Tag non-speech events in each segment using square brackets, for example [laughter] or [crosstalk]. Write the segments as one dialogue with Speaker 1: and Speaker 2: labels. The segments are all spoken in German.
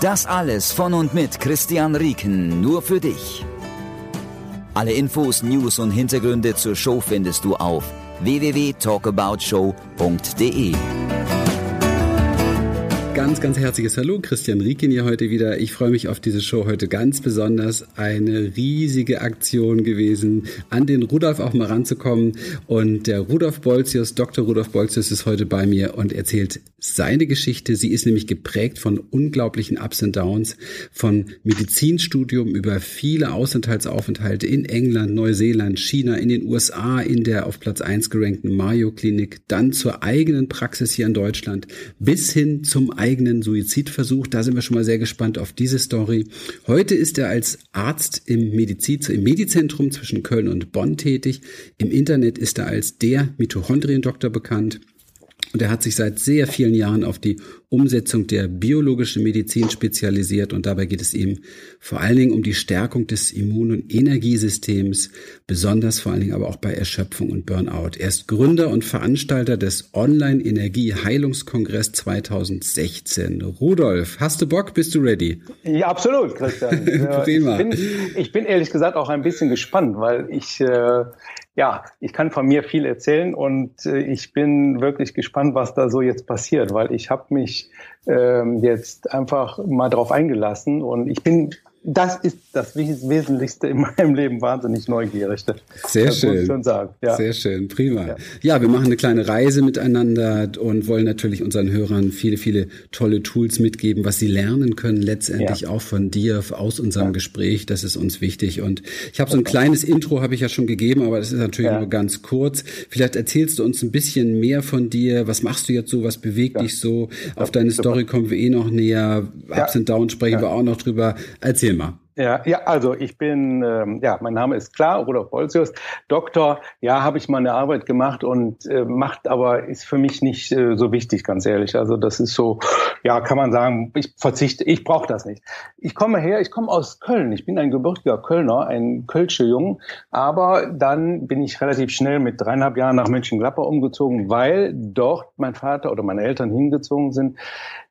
Speaker 1: Das alles von und mit Christian Rieken, nur für dich. Alle Infos, News und Hintergründe zur Show findest du auf www.talkaboutshow.de.
Speaker 2: Ganz, ganz herzliches Hallo, Christian Riekin hier heute wieder. Ich freue mich auf diese Show heute ganz besonders. Eine riesige Aktion gewesen, an den Rudolf auch mal ranzukommen. Und der Rudolf Bolzius, Dr. Rudolf Bolzius ist heute bei mir und erzählt seine Geschichte. Sie ist nämlich geprägt von unglaublichen Ups und Downs, von Medizinstudium über viele Ausenthaltsaufenthalte in England, Neuseeland, China, in den USA, in der auf Platz eins gerankten Mayo Klinik, dann zur eigenen Praxis hier in Deutschland, bis hin zum eigenen Suizidversuch. Da sind wir schon mal sehr gespannt auf diese Story. Heute ist er als Arzt im Medizin, im Medizentrum zwischen Köln und Bonn tätig. Im Internet ist er als der Mitochondriendoktor bekannt. Und er hat sich seit sehr vielen Jahren auf die Umsetzung der biologischen Medizin spezialisiert und dabei geht es ihm vor allen Dingen um die Stärkung des Immun- und Energiesystems, besonders vor allen Dingen aber auch bei Erschöpfung und Burnout. Er ist Gründer und Veranstalter des Online-Energie-Heilungskongress 2016. Rudolf, hast du Bock? Bist du ready?
Speaker 3: Ja, absolut, Christian. [laughs] Prima. Ich bin, ich bin ehrlich gesagt auch ein bisschen gespannt, weil ich äh, ja, ich kann von mir viel erzählen und äh, ich bin wirklich gespannt, was da so jetzt passiert, weil ich habe mich ähm, jetzt einfach mal drauf eingelassen. Und ich bin das ist das Wesentlichste in meinem Leben, wahnsinnig neugierig.
Speaker 2: Sehr das schön. Muss ich schon sagen. Ja. Sehr schön, prima. Ja. ja. wir machen eine kleine Reise miteinander und wollen natürlich unseren Hörern viele, viele tolle Tools mitgeben, was sie lernen können, letztendlich ja. auch von dir, aus unserem Gespräch. Das ist uns wichtig. Und ich habe so ein kleines Intro, habe ich ja schon gegeben, aber das ist natürlich nur ganz kurz. Vielleicht erzählst du uns ein bisschen mehr von dir. Was machst du jetzt so? Was bewegt dich so? Auf deine Story kommen wir eh noch näher. Ups und Downs sprechen wir auch noch drüber. Erzähl Thema.
Speaker 3: Ja, ja, also ich bin, ähm, ja, mein Name ist klar, Rudolf Bolzius, Doktor. Ja, habe ich meine Arbeit gemacht und äh, macht aber ist für mich nicht äh, so wichtig, ganz ehrlich. Also das ist so, ja, kann man sagen, ich verzichte, ich brauche das nicht. Ich komme her, ich komme aus Köln. Ich bin ein gebürtiger Kölner, ein Kölsche Jung. Aber dann bin ich relativ schnell mit dreieinhalb Jahren nach Mönchengladbach umgezogen, weil dort mein Vater oder meine Eltern hingezogen sind.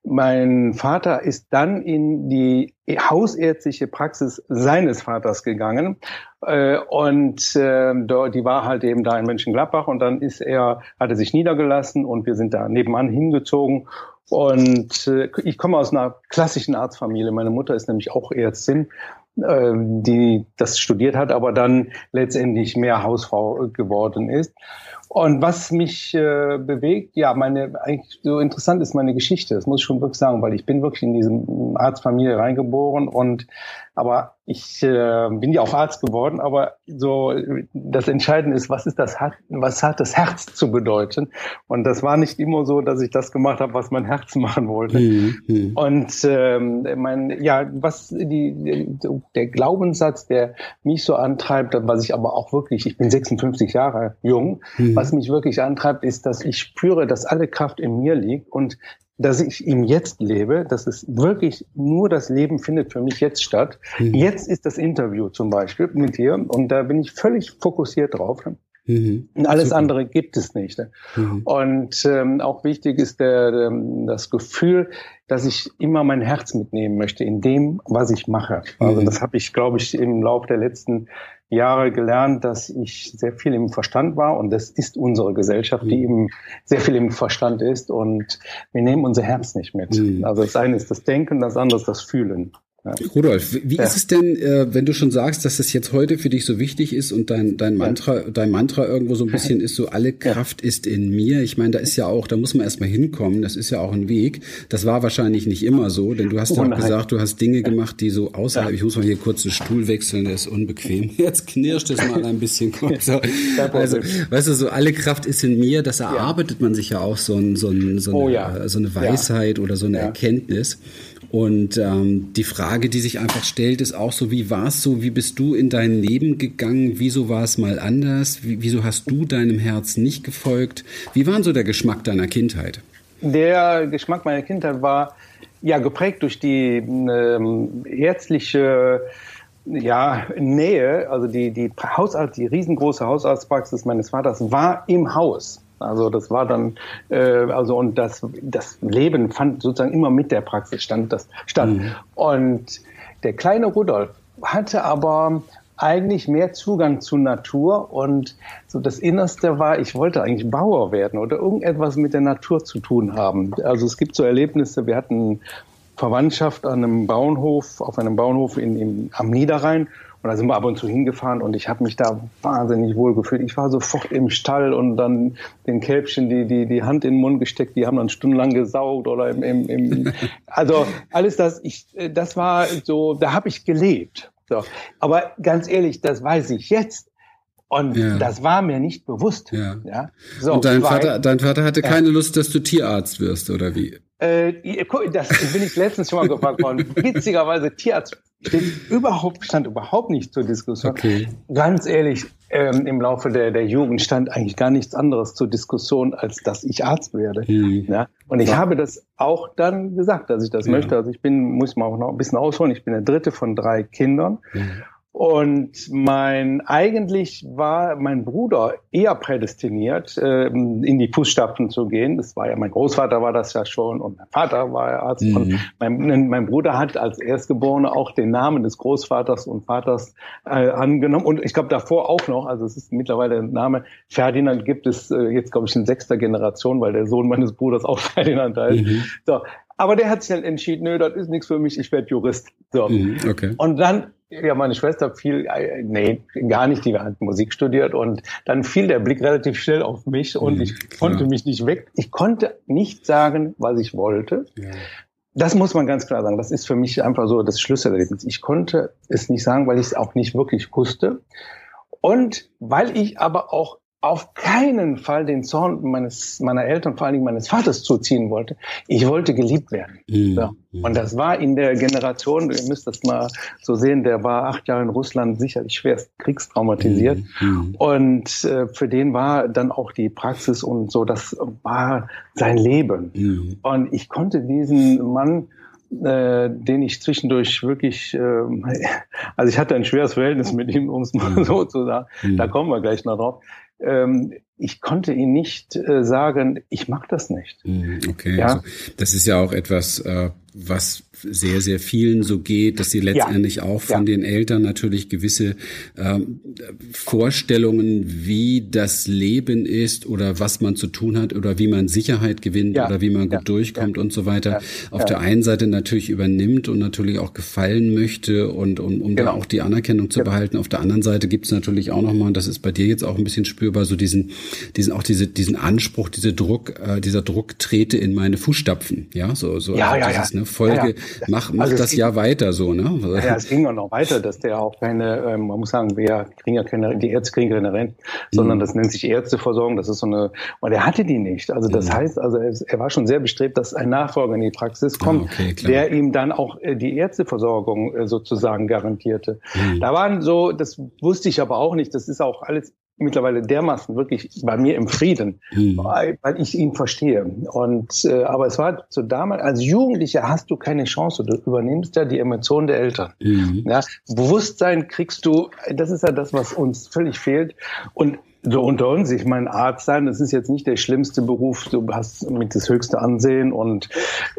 Speaker 3: Mein Vater ist dann in die hausärztliche Praxis seines Vaters gegangen äh, und äh, die war halt eben da in Mönchengladbach und dann ist er, hat er sich niedergelassen und wir sind da nebenan hingezogen und äh, ich komme aus einer klassischen Arztfamilie. Meine Mutter ist nämlich auch Ärztin, äh, die das studiert hat, aber dann letztendlich mehr Hausfrau geworden ist. Und was mich äh, bewegt, ja, meine eigentlich so interessant ist meine Geschichte. Das muss ich schon wirklich sagen, weil ich bin wirklich in diesem Arztfamilie reingeboren und aber ich äh, bin ja auch Arzt geworden, aber so das Entscheidende ist, was ist das was hat das Herz zu bedeuten? Und das war nicht immer so, dass ich das gemacht habe, was mein Herz [laughs] machen wollte. Mhm. Und ähm, mein ja, was die der Glaubenssatz, der mich so antreibt, was ich aber auch wirklich, ich bin 56 Jahre jung, mhm. was mich wirklich antreibt, ist, dass ich spüre, dass alle Kraft in mir liegt und dass ich im Jetzt lebe, dass es wirklich nur das Leben findet für mich jetzt statt. Mhm. Jetzt ist das Interview zum Beispiel mit dir und da bin ich völlig fokussiert drauf. Mhm. Und alles Super. andere gibt es nicht. Mhm. Und ähm, auch wichtig ist der, der, das Gefühl, dass ich immer mein Herz mitnehmen möchte in dem, was ich mache. Also mhm. das habe ich, glaube ich, im Laufe der letzten Jahre gelernt, dass ich sehr viel im Verstand war und das ist unsere Gesellschaft, die mhm. eben sehr viel im Verstand ist und wir nehmen unser Herz nicht mit. Mhm. Also das eine ist das Denken, das andere ist das Fühlen.
Speaker 2: Ja. Rudolf, wie ja. ist es denn, äh, wenn du schon sagst, dass es jetzt heute für dich so wichtig ist und dein, dein Mantra, ja. dein Mantra irgendwo so ein [laughs] bisschen ist, so alle Kraft ist in mir. Ich meine, da ist ja auch, da muss man erstmal hinkommen, das ist ja auch ein Weg. Das war wahrscheinlich nicht immer so, denn du hast ja oh, auch gesagt, du hast Dinge gemacht, die so außerhalb, ich muss mal hier kurz einen Stuhl wechseln, der ist unbequem. [laughs] Jetzt knirscht es mal ein bisschen. [laughs] So. Also, weißt du, so alle Kraft ist in mir, das erarbeitet man sich ja auch so, ein, so, ein, so, eine, oh, so eine Weisheit oder so eine Erkenntnis. Und ähm, die Frage die sich einfach stellt, ist auch so, wie war es so, wie bist du in dein Leben gegangen, wieso war es mal anders, wieso hast du deinem Herz nicht gefolgt? Wie war so der Geschmack deiner Kindheit?
Speaker 3: Der Geschmack meiner Kindheit war ja geprägt durch die ähm, ärztliche ja, Nähe, also die, die Hausarzt, die riesengroße Hausarztpraxis meines Vaters war im Haus. Also das war dann, äh, also und das, das Leben fand sozusagen immer mit der Praxis stand das statt. Mhm. Und der kleine Rudolf hatte aber eigentlich mehr Zugang zur Natur und so das Innerste war, ich wollte eigentlich Bauer werden oder irgendetwas mit der Natur zu tun haben. Also es gibt so Erlebnisse, wir hatten Verwandtschaft an einem Bauernhof, auf einem Bauernhof in, in, am Niederrhein und da sind wir ab und zu hingefahren und ich habe mich da wahnsinnig wohl gefühlt. Ich war sofort im Stall und dann den Kälbchen die, die, die Hand in den Mund gesteckt, die haben dann stundenlang gesaugt oder im, im, im [laughs] also alles das, ich, das war so, da habe ich gelebt. So. Aber ganz ehrlich, das weiß ich jetzt. Und ja. das war mir nicht bewusst.
Speaker 2: Ja. ja? So, und dein Vater, dein Vater hatte keine Lust, dass du Tierarzt wirst, oder wie?
Speaker 3: Äh, das bin ich letztens schon mal gefragt worden. Witzigerweise, Tierarzt steht überhaupt, stand überhaupt nicht zur Diskussion. Okay. Ganz ehrlich, ähm, im Laufe der, der Jugend stand eigentlich gar nichts anderes zur Diskussion, als dass ich Arzt werde. Mhm. Ja? Und ich ja. habe das auch dann gesagt, dass ich das ja. möchte. Also ich bin, muss mal auch noch ein bisschen ausholen, ich bin der dritte von drei Kindern. Mhm. Und mein eigentlich war mein Bruder eher prädestiniert, ähm, in die Fußstapfen zu gehen. Das war ja mein Großvater war das ja schon und mein Vater war ja Arzt. Mhm. Und mein, mein, Bruder hat als Erstgeborener auch den Namen des Großvaters und Vaters äh, angenommen. Und ich glaube davor auch noch, also es ist mittlerweile der Name Ferdinand gibt es äh, jetzt glaube ich in sechster Generation, weil der Sohn meines Bruders auch [laughs] Ferdinand heißt. Mhm. So, aber der hat sich dann entschieden, nö, das ist nichts für mich, ich werde Jurist. So. Mhm, okay. Und dann, ja, meine Schwester fiel, äh, nee, gar nicht, die hat Musik studiert und dann fiel der Blick relativ schnell auf mich und mhm, ich klar. konnte mich nicht weg. Ich konnte nicht sagen, was ich wollte. Ja. Das muss man ganz klar sagen. Das ist für mich einfach so das Schlüsselerlebnis. Ich konnte es nicht sagen, weil ich es auch nicht wirklich wusste. Und weil ich aber auch auf keinen Fall den Zorn meines, meiner Eltern, vor allen Dingen meines Vaters zuziehen wollte. Ich wollte geliebt werden. Mhm. So. Und das war in der Generation, ihr müsst das mal so sehen, der war acht Jahre in Russland sicherlich schwerst kriegstraumatisiert. Mhm. mhm. Und äh, für den war dann auch die Praxis und so, das war sein Leben. Mhm. Und ich konnte diesen Mann äh, den ich zwischendurch wirklich, äh, [laughs] also ich hatte ein schweres Verhältnis mit ihm, um es mal mhm. so zu sagen. Mhm. Da kommen wir gleich noch drauf ähm, ich konnte ihn nicht äh, sagen, ich mag das nicht.
Speaker 2: Mhm, okay, ja? also das ist ja auch etwas, äh, was sehr, sehr vielen so geht, dass sie letztendlich ja. auch von ja. den Eltern natürlich gewisse ähm, Vorstellungen, wie das Leben ist oder was man zu tun hat oder wie man Sicherheit gewinnt ja. oder wie man gut durchkommt und so weiter, auf der einen Seite natürlich übernimmt und natürlich auch gefallen möchte und um, um genau. da auch die Anerkennung zu genau. behalten. Auf der anderen Seite gibt es natürlich auch nochmal, das ist bei dir jetzt auch ein bisschen spürbar, so diesen, diesen auch diese, diesen Anspruch, diese Druck, äh, dieser Druck trete in meine Fußstapfen, ja, so, so
Speaker 3: ja, also ja,
Speaker 2: ja. Ne, Folge, mach, mach also das ja weiter so, ne?
Speaker 3: Ja, es ging auch noch weiter, dass der auch keine, ähm, man muss sagen, wir kriegen ja keine, die Ärzte kriegen keine Rente, sondern mhm. das nennt sich Ärzteversorgung, das ist so eine, und er hatte die nicht. Also das mhm. heißt, also er, er, war schon sehr bestrebt, dass ein Nachfolger in die Praxis ah, kommt, ah, okay, der ihm dann auch äh, die Ärzteversorgung äh, sozusagen garantierte. Mhm. Da waren so, das wusste ich aber auch nicht, das ist auch alles mittlerweile dermaßen wirklich bei mir im Frieden, mhm. weil, weil, ich ihn verstehe. Und äh, aber es war so damals, als Jugendlicher hast du keine Chance. Du übernimmst ja die Emotionen der Eltern. Mhm. Ja, Bewusstsein kriegst du, das ist ja das, was uns völlig fehlt. Und so unter uns, ich meine, Arzt sein, das ist jetzt nicht der schlimmste Beruf. Du hast mit das höchste Ansehen und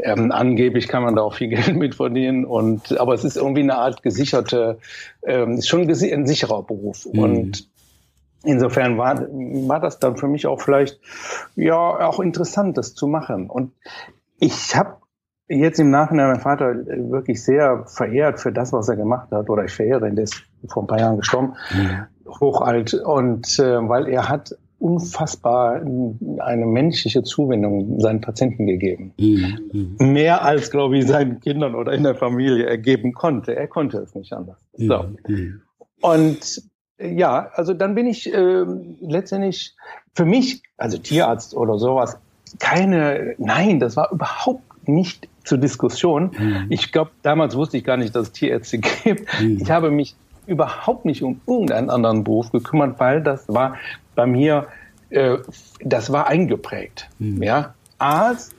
Speaker 3: ähm, angeblich kann man da auch viel [laughs] Geld mit verdienen. Und aber es ist irgendwie eine Art gesicherte, ähm, ist schon ein sicherer Beruf. Mhm. Und Insofern war, war das dann für mich auch vielleicht ja auch interessant, das zu machen. Und ich habe jetzt im Nachhinein meinen Vater wirklich sehr verehrt für das, was er gemacht hat. Oder ich verehre ihn, der ist vor ein paar Jahren gestorben, mhm. hochalt. Und äh, weil er hat unfassbar eine menschliche Zuwendung seinen Patienten gegeben. Mhm. Mehr als, glaube ich, seinen Kindern oder in der Familie ergeben konnte. Er konnte es nicht anders. So. Mhm. Und ja, also dann bin ich äh, letztendlich für mich, also Tierarzt oder sowas, keine, nein, das war überhaupt nicht zur Diskussion. Mhm. Ich glaube, damals wusste ich gar nicht, dass es Tierärzte [laughs] gibt. Mhm. Ich habe mich überhaupt nicht um irgendeinen anderen Beruf gekümmert, weil das war bei mir, äh, das war eingeprägt. Mhm. Ja, Arzt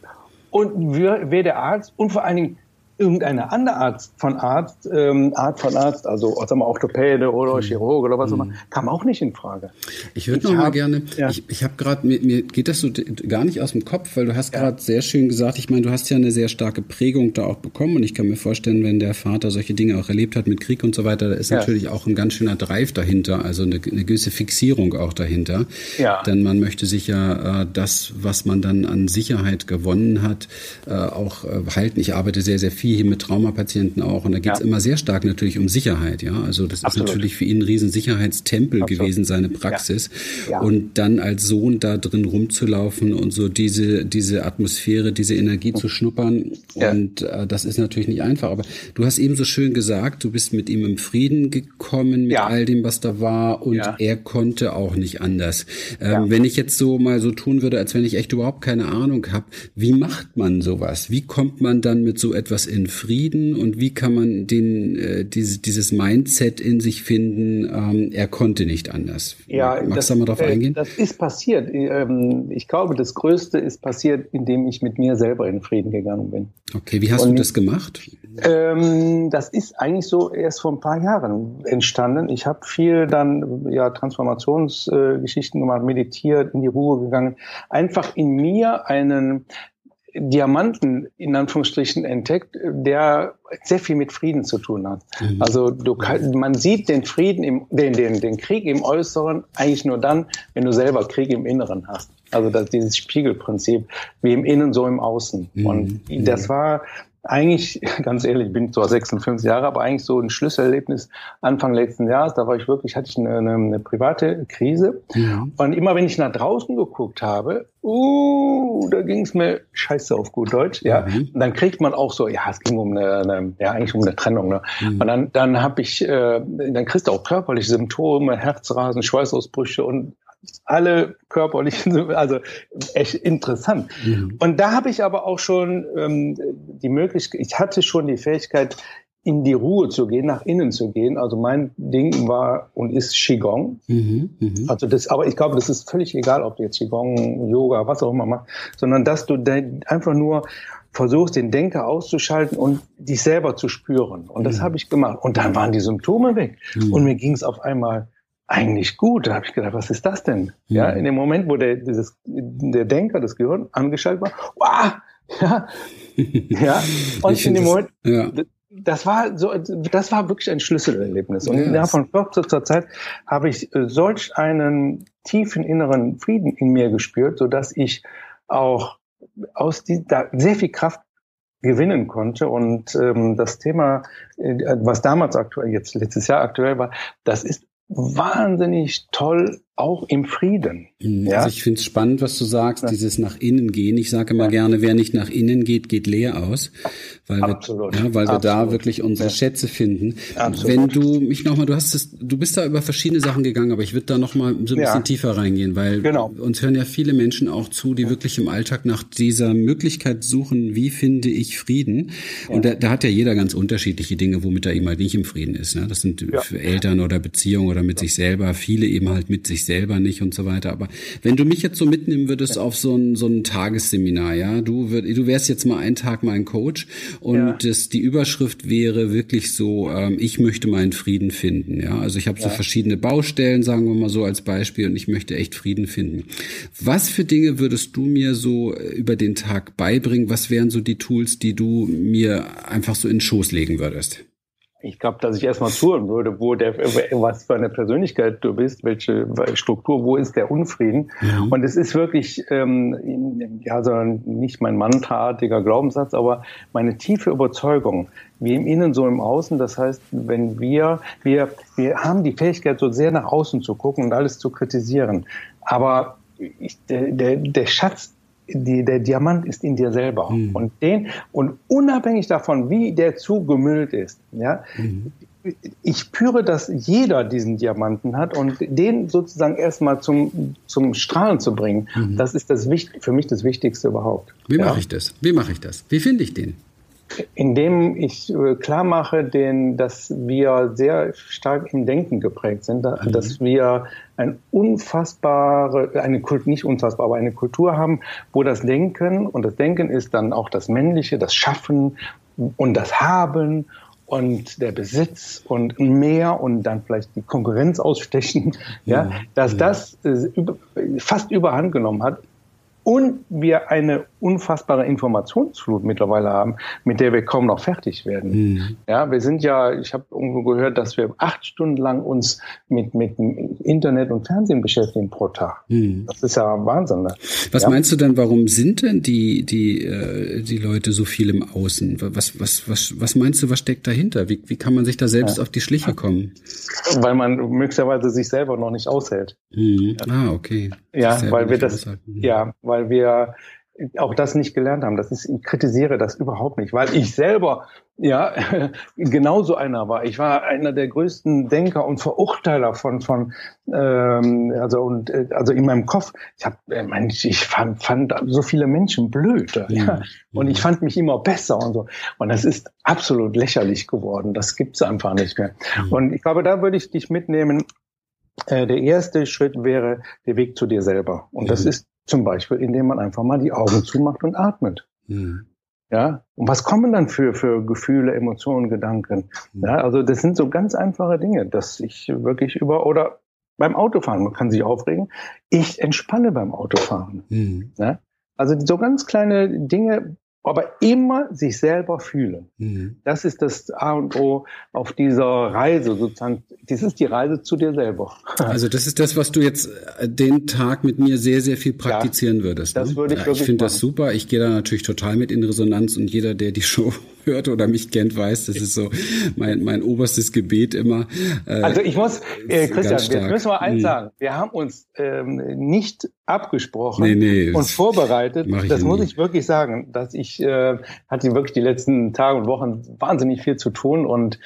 Speaker 3: und wer, wer der Arzt und vor allen Dingen irgendeine andere Art von Arzt, ähm, Art von Arzt, also sagen wir Orthopäde oder mhm. Chirurg oder was auch immer, mhm. kam auch nicht in Frage.
Speaker 2: Ich würde noch hab, mal gerne, ja. ich, ich habe gerade, mir, mir geht das so gar nicht aus dem Kopf, weil du hast gerade ja. sehr schön gesagt, ich meine, du hast ja eine sehr starke Prägung da auch bekommen und ich kann mir vorstellen, wenn der Vater solche Dinge auch erlebt hat mit Krieg und so weiter, da ist ja. natürlich auch ein ganz schöner Drive dahinter, also eine, eine gewisse Fixierung auch dahinter. Ja. Denn man möchte sich ja äh, das, was man dann an Sicherheit gewonnen hat, äh, auch äh, halten. Ich arbeite sehr, sehr viel viel hier mit Traumapatienten auch und da geht es ja. immer sehr stark natürlich um Sicherheit, ja. Also das Absolut. ist natürlich für ihn ein riesen Sicherheitstempel Absolut. gewesen, seine Praxis. Ja. Ja. Und dann als Sohn da drin rumzulaufen und so diese, diese Atmosphäre, diese Energie zu schnuppern. Und äh, das ist natürlich nicht einfach. Aber du hast eben so schön gesagt, du bist mit ihm im Frieden gekommen mit all dem, was da war und er konnte auch nicht anders. Ähm, wenn ich jetzt so mal so tun würde, als wenn ich echt überhaupt keine Ahnung habe, wie macht man sowas? Wie kommt man dann mit so etwas in Frieden und wie kann man den, äh, diese, dieses Mindset in sich finden, ähm, er konnte nicht anders?
Speaker 3: Ja, Magst du mal darauf äh, eingehen? Das ist passiert. Ähm, ich glaube, das Größte ist passiert, indem ich mit mir selber in Frieden gegangen bin.
Speaker 2: Okay, wie hast und, du das gemacht?
Speaker 3: Ähm, das ist eigentlich so erst vor ein paar Jahren entstanden. Ich habe viel dann ja Transformationsgeschichten äh, gemacht, meditiert, in die Ruhe gegangen, einfach in mir einen Diamanten in Anführungsstrichen entdeckt, der sehr viel mit Frieden zu tun hat. Mhm. Also du, man sieht den Frieden im, den, den, den Krieg im Äußeren eigentlich nur dann, wenn du selber Krieg im Inneren hast. Also das, dieses Spiegelprinzip, wie im Innen, so im Außen. Mhm. Und das war eigentlich, [laughs] ganz ehrlich, ich bin zwar 56 Jahre, aber eigentlich so ein Schlüsselerlebnis Anfang letzten Jahres, da war ich wirklich, hatte ich eine, eine, eine private Krise. Ja. Und immer wenn ich nach draußen geguckt habe, uh, da ging es mir scheiße auf gut Deutsch, ja. Mhm. Und dann kriegt man auch so, ja, es ging um eine, eine ja, eigentlich um eine Trennung, ne. Mhm. Und dann, dann habe ich, äh, dann kriegst du auch körperliche Symptome, Herzrasen, Schweißausbrüche und alle körperlichen, also echt interessant. Mhm. Und da habe ich aber auch schon ähm, die Möglichkeit, ich hatte schon die Fähigkeit, in die Ruhe zu gehen, nach innen zu gehen. Also mein Ding war und ist Qigong. Mhm, mh. Also das, aber ich glaube, das ist völlig egal, ob du jetzt Qigong, Yoga, was auch immer machst, sondern dass du einfach nur versuchst, den Denker auszuschalten und dich selber zu spüren. Und das mhm. habe ich gemacht. Und dann waren die Symptome weg. Mhm. Und mir ging es auf einmal eigentlich gut. Da habe ich gedacht, was ist das denn? Ja, in dem Moment, wo der, dieses, der Denker, das Gehirn angeschaltet war, wow, ja, [laughs] ja. Und in dem Moment, ja. das war so, das war wirklich ein Schlüsselerlebnis. Und yes. ja, von kurzer Zeit habe ich äh, solch einen tiefen inneren Frieden in mir gespürt, so dass ich auch aus die, da sehr viel Kraft gewinnen konnte. Und ähm, das Thema, äh, was damals aktuell, jetzt letztes Jahr aktuell war, das ist wahnsinnig toll auch im Frieden.
Speaker 2: Mhm. Ja? Also ich finde es spannend, was du sagst, ja. dieses nach innen gehen. Ich sage immer ja. gerne, wer nicht nach innen geht, geht leer aus, weil Absolut. wir, ja, weil wir da wirklich unsere Schätze finden. Absolut. Wenn du mich nochmal, du hast es, du bist da über verschiedene Sachen gegangen, aber ich würde da nochmal so ein bisschen tiefer reingehen, weil genau. uns hören ja viele Menschen auch zu, die wirklich im Alltag nach dieser Möglichkeit suchen, wie finde ich Frieden? Und da, da hat ja jeder ganz unterschiedliche Dinge, womit er eben halt nicht im Frieden ist. Ne? Das sind für Eltern oder Beziehungen oder mit sich selber, viele eben halt mit sich selber nicht und so weiter. Aber wenn du mich jetzt so mitnehmen würdest auf so ein, so ein Tagesseminar, ja, du, würd, du wärst jetzt mal einen Tag mein Coach und ja. das, die Überschrift wäre wirklich so, ähm, ich möchte meinen Frieden finden. Ja, also ich habe ja. so verschiedene Baustellen, sagen wir mal so als Beispiel, und ich möchte echt Frieden finden. Was für Dinge würdest du mir so über den Tag beibringen? Was wären so die Tools, die du mir einfach so in den Schoß legen würdest?
Speaker 3: Ich glaube, dass ich erstmal zuhören würde, wo der, was für eine Persönlichkeit du bist, welche Struktur, wo ist der Unfrieden. Ja. Und es ist wirklich, ähm, ja, sondern nicht mein mantraartiger Glaubenssatz, aber meine tiefe Überzeugung, wie im Innen, so im Außen. Das heißt, wenn wir, wir, wir haben die Fähigkeit, so sehr nach außen zu gucken und alles zu kritisieren. Aber ich, der, der, der Schatz die, der Diamant ist in dir selber. Mhm. Und den, und unabhängig davon, wie der zugemüllt ist, ja, mhm. ich spüre, dass jeder diesen Diamanten hat und den sozusagen erstmal zum, zum Strahlen zu bringen, mhm. das ist das für mich das Wichtigste überhaupt.
Speaker 2: Wie ja. mache ich das? Wie mache ich das? Wie finde ich den?
Speaker 3: Indem ich äh, klar mache, den, dass wir sehr stark im Denken geprägt sind, mhm. dass wir ein unfassbare, eine Kult, nicht unfassbar, aber eine Kultur haben, wo das Denken und das Denken ist dann auch das Männliche, das Schaffen und das Haben und der Besitz und mehr und dann vielleicht die Konkurrenz ausstechen, [laughs] ja, ja dass ja. das äh, fast überhand genommen hat und wir eine unfassbare Informationsflut mittlerweile haben, mit der wir kaum noch fertig werden. Mhm. Ja, wir sind ja, ich habe irgendwo gehört, dass wir acht Stunden lang uns mit, mit Internet und Fernsehen beschäftigen pro Tag. Mhm. Das ist ja Wahnsinn. Ne?
Speaker 2: Was
Speaker 3: ja.
Speaker 2: meinst du denn, warum sind denn die, die, äh, die Leute so viel im Außen? Was, was, was, was meinst du, was steckt dahinter? Wie, wie kann man sich da selbst ja. auf die Schliche kommen?
Speaker 3: Weil man möglicherweise sich selber noch nicht aushält.
Speaker 2: Mhm. Ah, okay.
Speaker 3: Ja, weil wir das, ja, weil wir auch das nicht gelernt haben. Das ist, ich kritisiere das überhaupt nicht, weil ich selber ja [laughs] genauso einer war. Ich war einer der größten Denker und Verurteiler von von ähm, also und äh, also in meinem Kopf. Ich habe äh, ich fand, fand so viele Menschen blöd ja. ja. und ich fand mich immer besser und so. Und das ist absolut lächerlich geworden. Das gibt's einfach nicht mehr. Mhm. Und ich glaube, da würde ich dich mitnehmen. Äh, der erste Schritt wäre der Weg zu dir selber. Und das mhm. ist zum Beispiel, indem man einfach mal die Augen zumacht und atmet. Mhm. Ja, und was kommen dann für, für Gefühle, Emotionen, Gedanken? Mhm. Ja, also das sind so ganz einfache Dinge, dass ich wirklich über, oder beim Autofahren, man kann sich aufregen, ich entspanne beim Autofahren. Mhm. Ja, also so ganz kleine Dinge, aber immer sich selber fühlen. Mhm. Das ist das A und O auf dieser Reise sozusagen. Das ist die Reise zu dir selber. [laughs]
Speaker 2: Also das ist das, was du jetzt äh, den Tag mit mir sehr, sehr viel praktizieren ja, würdest.
Speaker 3: Das ne? würde ich ja,
Speaker 2: wirklich Ich finde das super. Ich gehe da natürlich total mit in Resonanz und jeder, der die Show hört oder mich kennt, weiß, das ist so mein, mein oberstes Gebet immer.
Speaker 3: Äh, also ich muss, äh, Christian, jetzt müssen wir eins hm. sagen. Wir haben uns ähm, nicht abgesprochen nee, nee, und vorbereitet. Das muss ich wirklich sagen, dass ich äh, hatte wirklich die letzten Tage und Wochen wahnsinnig viel zu tun und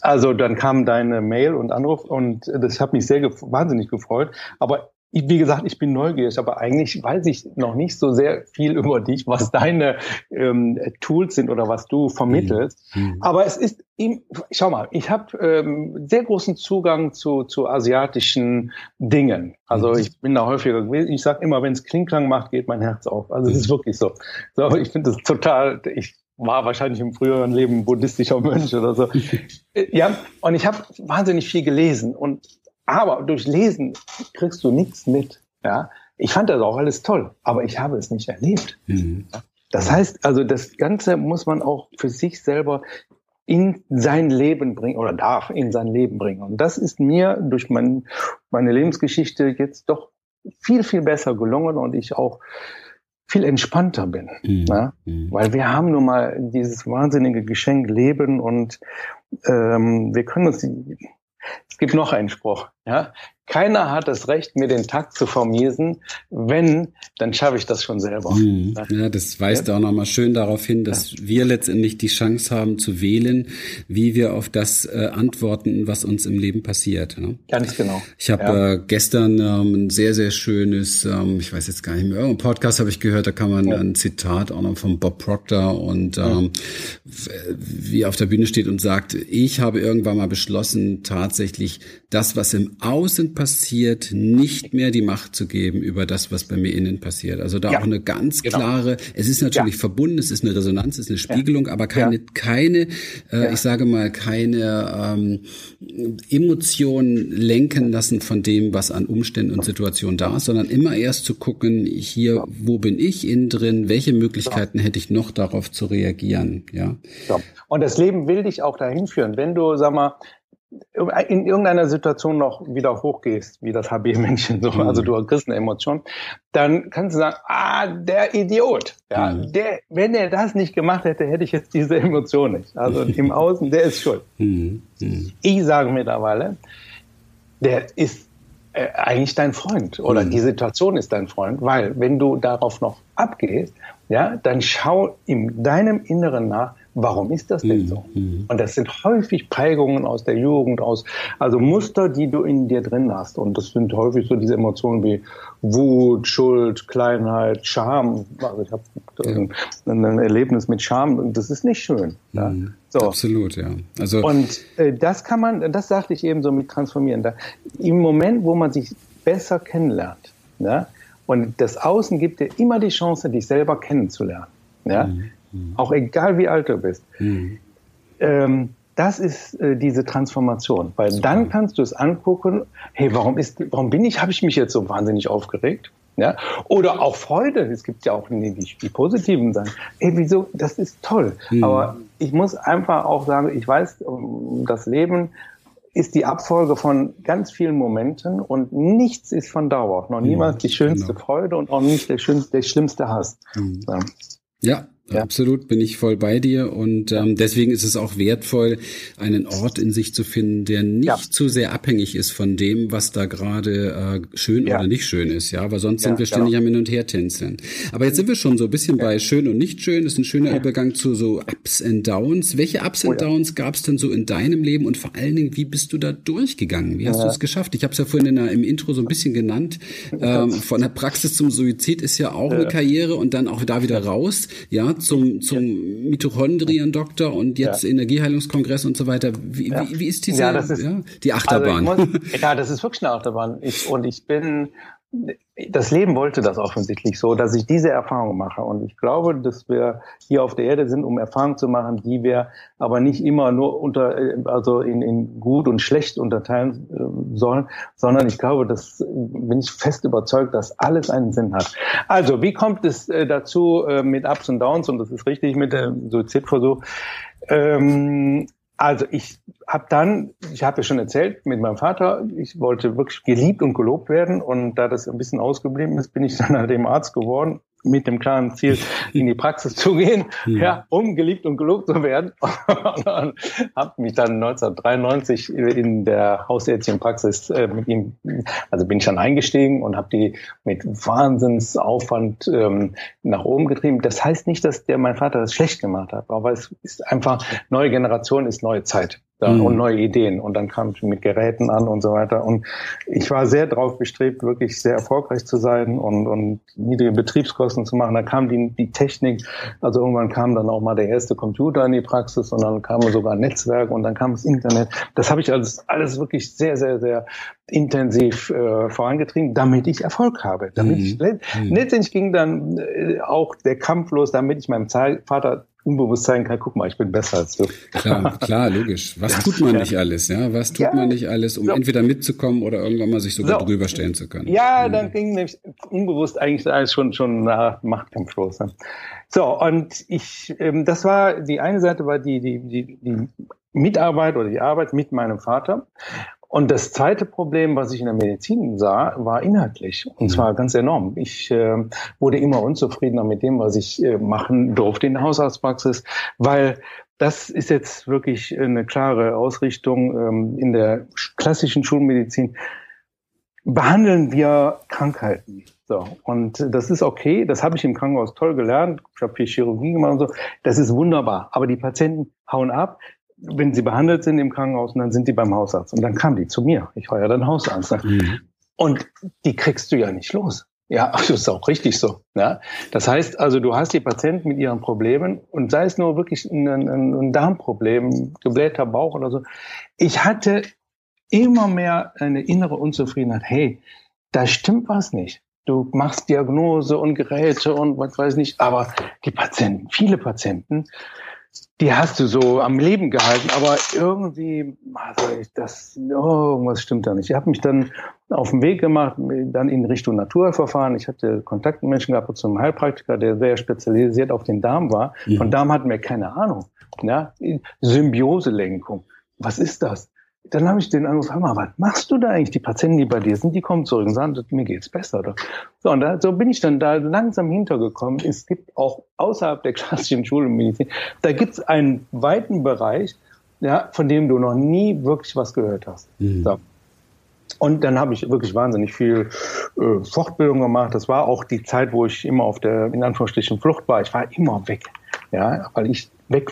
Speaker 3: also dann kam deine Mail und Anruf und das hat mich sehr gef wahnsinnig gefreut. Aber wie gesagt, ich bin neugierig, aber eigentlich weiß ich noch nicht so sehr viel über dich, was deine ähm, Tools sind oder was du vermittelst. Mhm. mhm. Aber es ist, ihm, schau mal, ich habe ähm, sehr großen Zugang zu, zu asiatischen Dingen. Also mhm. ich bin da häufiger gewesen. Ich sage immer, wenn es Klingklang macht, geht mein Herz auf. Also es ist wirklich so. So, ich finde das total. Ich war wahrscheinlich im früheren Leben buddhistischer Mönch oder so. [laughs] ja, und ich habe wahnsinnig viel gelesen und aber durch Lesen kriegst du nichts mit. Ja, ich fand das auch alles toll, aber ich habe es nicht erlebt. Mhm. Das heißt, also das Ganze muss man auch für sich selber in sein Leben bringen oder darf in sein Leben bringen. Und das ist mir durch mein, meine Lebensgeschichte jetzt doch viel, viel besser gelungen und ich auch viel entspannter bin. Mhm. Ja? Mhm. Weil wir haben nun mal dieses wahnsinnige Geschenk Leben und ähm, wir können uns es gibt noch einen Spruch. Ja? Keiner hat das Recht, mir den Takt zu vermiesen. Wenn, dann schaffe ich das schon selber.
Speaker 2: Mhm. Ja, das weist ja. auch nochmal schön darauf hin, dass ja. wir letztendlich die Chance haben zu wählen, wie wir auf das äh, antworten, was uns im Leben passiert. Ne?
Speaker 3: Ganz genau.
Speaker 2: Ich habe ja. äh, gestern ähm, ein sehr, sehr schönes, ähm, ich weiß jetzt gar nicht mehr, irgendein Podcast habe ich gehört, da kann man ein Zitat auch noch von Bob Proctor und ähm, wie er auf der Bühne steht und sagt, ich habe irgendwann mal beschlossen, tatsächlich das, was im Außen passiert, nicht mehr die Macht zu geben über das, was bei mir innen passiert. Also da ja, auch eine ganz genau. klare, es ist natürlich ja. verbunden, es ist eine Resonanz, es ist eine Spiegelung, aber keine, keine, äh, ich sage mal, keine ähm, Emotionen lenken lassen von dem, was an Umständen und Situationen da ist, sondern immer erst zu gucken, hier, wo bin ich innen drin, welche Möglichkeiten hätte ich noch darauf zu reagieren, ja.
Speaker 3: Und das Leben will dich auch dahin führen. Wenn du, sag mal, in irgendeiner Situation noch wieder hochgehst, wie das HB-Männchen, so, mhm. also du kriegst eine Emotion, dann kannst du sagen, ah, der Idiot, ja, mhm. der, wenn er das nicht gemacht hätte, hätte ich jetzt diese Emotion nicht. Also im [laughs] Außen, der ist schuld. Mhm. mhm. Ich sage mittlerweile, der ist äh, eigentlich dein Freund oder mhm. die Situation ist dein Freund, weil wenn du darauf noch abgehst, ja, dann schau in deinem Inneren nach, warum ist das denn so? Mhm. Und das sind häufig Prägungen aus der Jugend, aus, also Muster, die du in dir drin hast. Und das sind häufig so diese Emotionen wie Wut, Schuld, Kleinheit, Scham. Also ich habe ja. ein, Erlebnis mit Scham und das ist nicht schön.
Speaker 2: Ja. Mhm. So. Absolut, ja.
Speaker 3: Also und äh, das kann man, das sagte ich eben so mit transformieren. Da, Im Moment, wo man sich besser kennenlernt, ja, und das Außen gibt dir immer die Chance, dich selber kennenzulernen. Ja? Mhm. Mhm. Auch egal wie alt du bist. Mhm. Ähm, das ist äh, diese Transformation, weil Super. dann kannst du es angucken, hey, warum ist, warum bin ich, habe ich mich jetzt so wahnsinnig aufgeregt? Ja? Oder auch Freude, es gibt ja auch die, die, die positiven Sachen. Hey, wieso, das ist toll. Mhm. Aber ich muss einfach auch sagen, ich weiß, das Leben ist die Abfolge von ganz vielen Momenten und nichts ist von Dauer. Noch niemals die schönste genau. Freude und auch nicht der, schönste, der schlimmste Hass.
Speaker 2: Mhm. Ja, ja. Absolut, bin ich voll bei dir und ähm, deswegen ist es auch wertvoll, einen Ort in sich zu finden, der nicht ja. zu sehr abhängig ist von dem, was da gerade äh, schön ja. oder nicht schön ist, ja, weil sonst sind wir ständig genau. am Hin und Her tänzeln. Aber jetzt sind wir schon so ein bisschen bei schön und nicht schön. Das ist ein schöner Übergang zu so Ups and Downs. Welche Ups and oh, Downs gab es denn so in deinem Leben und vor allen Dingen, wie bist du da durchgegangen? Wie hast du es geschafft? Ich habe es ja vorhin in der, im Intro so ein bisschen genannt. [laughs] Ähm, von der Praxis zum Suizid ist ja auch eine Karriere und dann auch da wieder raus, ja zum, zum ja. Mitochondrien-Doktor und jetzt ja. Energieheilungskongress und so weiter. Wie, ja. wie, wie ist diese, ja, ist, die Achterbahn?
Speaker 3: Also muss, [laughs] ja, das ist wirklich eine Achterbahn. Ich, und ich bin, das Leben wollte das offensichtlich so, dass ich diese Erfahrung mache. Und ich glaube, dass wir hier auf der Erde sind, um Erfahrungen zu machen, die wir aber nicht immer nur unter, also in, in gut und schlecht unterteilen äh, sollen, sondern ich glaube, das bin ich fest überzeugt, dass alles einen Sinn hat. Also, wie kommt es äh, dazu äh, mit Ups und Downs? Und das ist richtig mit dem Suizidversuch. Ähm, also ich habe dann, ich habe ja schon erzählt, mit meinem Vater, ich wollte wirklich geliebt und gelobt werden. Und da das ein bisschen ausgeblieben ist, bin ich dann halt dem Arzt geworden mit dem klaren Ziel, in die Praxis zu gehen, ja, ja um geliebt und gelobt zu werden. [laughs] und habe mich dann 1993 in der hausärztlichen Praxis äh, mit ihm, also bin ich dann eingestiegen und habe die mit Wahnsinnsaufwand ähm, nach oben getrieben. Das heißt nicht, dass der mein Vater das schlecht gemacht hat, aber es ist einfach, neue Generation ist neue Zeit dann, mhm. und neue Ideen. Und dann kam ich mit Geräten an und so weiter. Und ich war sehr darauf bestrebt, wirklich sehr erfolgreich zu sein und, und niedrige Betriebskosten zu machen. Da kam die, die Technik, also irgendwann kam dann auch mal der erste Computer in die Praxis und dann kam sogar ein Netzwerk und dann kam das Internet. Das habe ich alles, alles wirklich sehr, sehr, sehr intensiv äh, vorangetrieben, damit ich Erfolg habe. Damit mhm. ich, mhm. letztendlich ging dann äh, auch der Kampf los, damit ich meinem Vater unbewusst sein kann, guck mal, ich bin besser als du.
Speaker 2: Klar, klar, logisch. Was tut man ja. nicht alles, ja? Was tut ja. man nicht alles, um so. entweder mitzukommen oder irgendwann mal sich sogar so. drüber stellen zu können?
Speaker 3: Ja, mhm. dann ging nämlich unbewusst eigentlich alles schon, schon nach Machtkampf Ne? So, und ich, ähm, das war, die eine Seite war die, die, die, die Mitarbeit oder die Arbeit mit meinem Vater. Und das zweite Problem, was ich in der Medizin sah, war inhaltlich. Und zwar mhm. ganz enorm. Ich äh, wurde immer unzufriedener mit dem, was ich äh, machen durfte in der Hausarztpraxis, weil das ist jetzt wirklich eine klare Ausrichtung ähm, in der klassischen Schulmedizin. Behandeln wir Krankheiten. So, und das ist okay, das habe ich im Krankenhaus toll gelernt. Ich habe viel Chirurgie gemacht und so. Das ist wunderbar. Aber die Patienten hauen ab, wenn sie behandelt sind im Krankenhaus, dann sind die beim Hausarzt. Und dann kam die zu mir. Ich war ja dann Hausarzt. Mhm. Und die kriegst du ja nicht los. Ja, [laughs] das ist auch richtig so. Ja? Das heißt also, du hast die Patienten mit ihren Problemen und sei es nur wirklich ein, ein, ein Darmproblem, geblähter Bauch oder so. Ich hatte immer mehr eine innere Unzufriedenheit. Hey, da stimmt was nicht. Du machst Diagnose und Geräte und was weiß nicht, aber die Patienten, viele Patienten, die hast du so am Leben gehalten, aber irgendwie, also ich, das, irgendwas stimmt da nicht. Ich habe mich dann auf den Weg gemacht, dann in Richtung Naturverfahren. Ich hatte Kontakt mit Menschen gehabt zum Heilpraktiker, der sehr spezialisiert auf den Darm war. Mhm. Von Darm hatten wir keine Ahnung. Ja? Symbioselenkung. Was ist das? Dann habe ich den angerufen, mal, was machst du da eigentlich? Die Patienten, die bei dir sind, die kommen zurück und sagen, mir geht's besser. Oder? So, und da, so bin ich dann da langsam hintergekommen. Es gibt auch außerhalb der [laughs] klassischen Schulmedizin, da gibt es einen weiten Bereich, ja, von dem du noch nie wirklich was gehört hast. Mhm. So. Und dann habe ich wirklich wahnsinnig viel äh, Fortbildung gemacht. Das war auch die Zeit, wo ich immer auf der, in Anführungsstrichen, Flucht war. Ich war immer weg. Ja, weil ich weg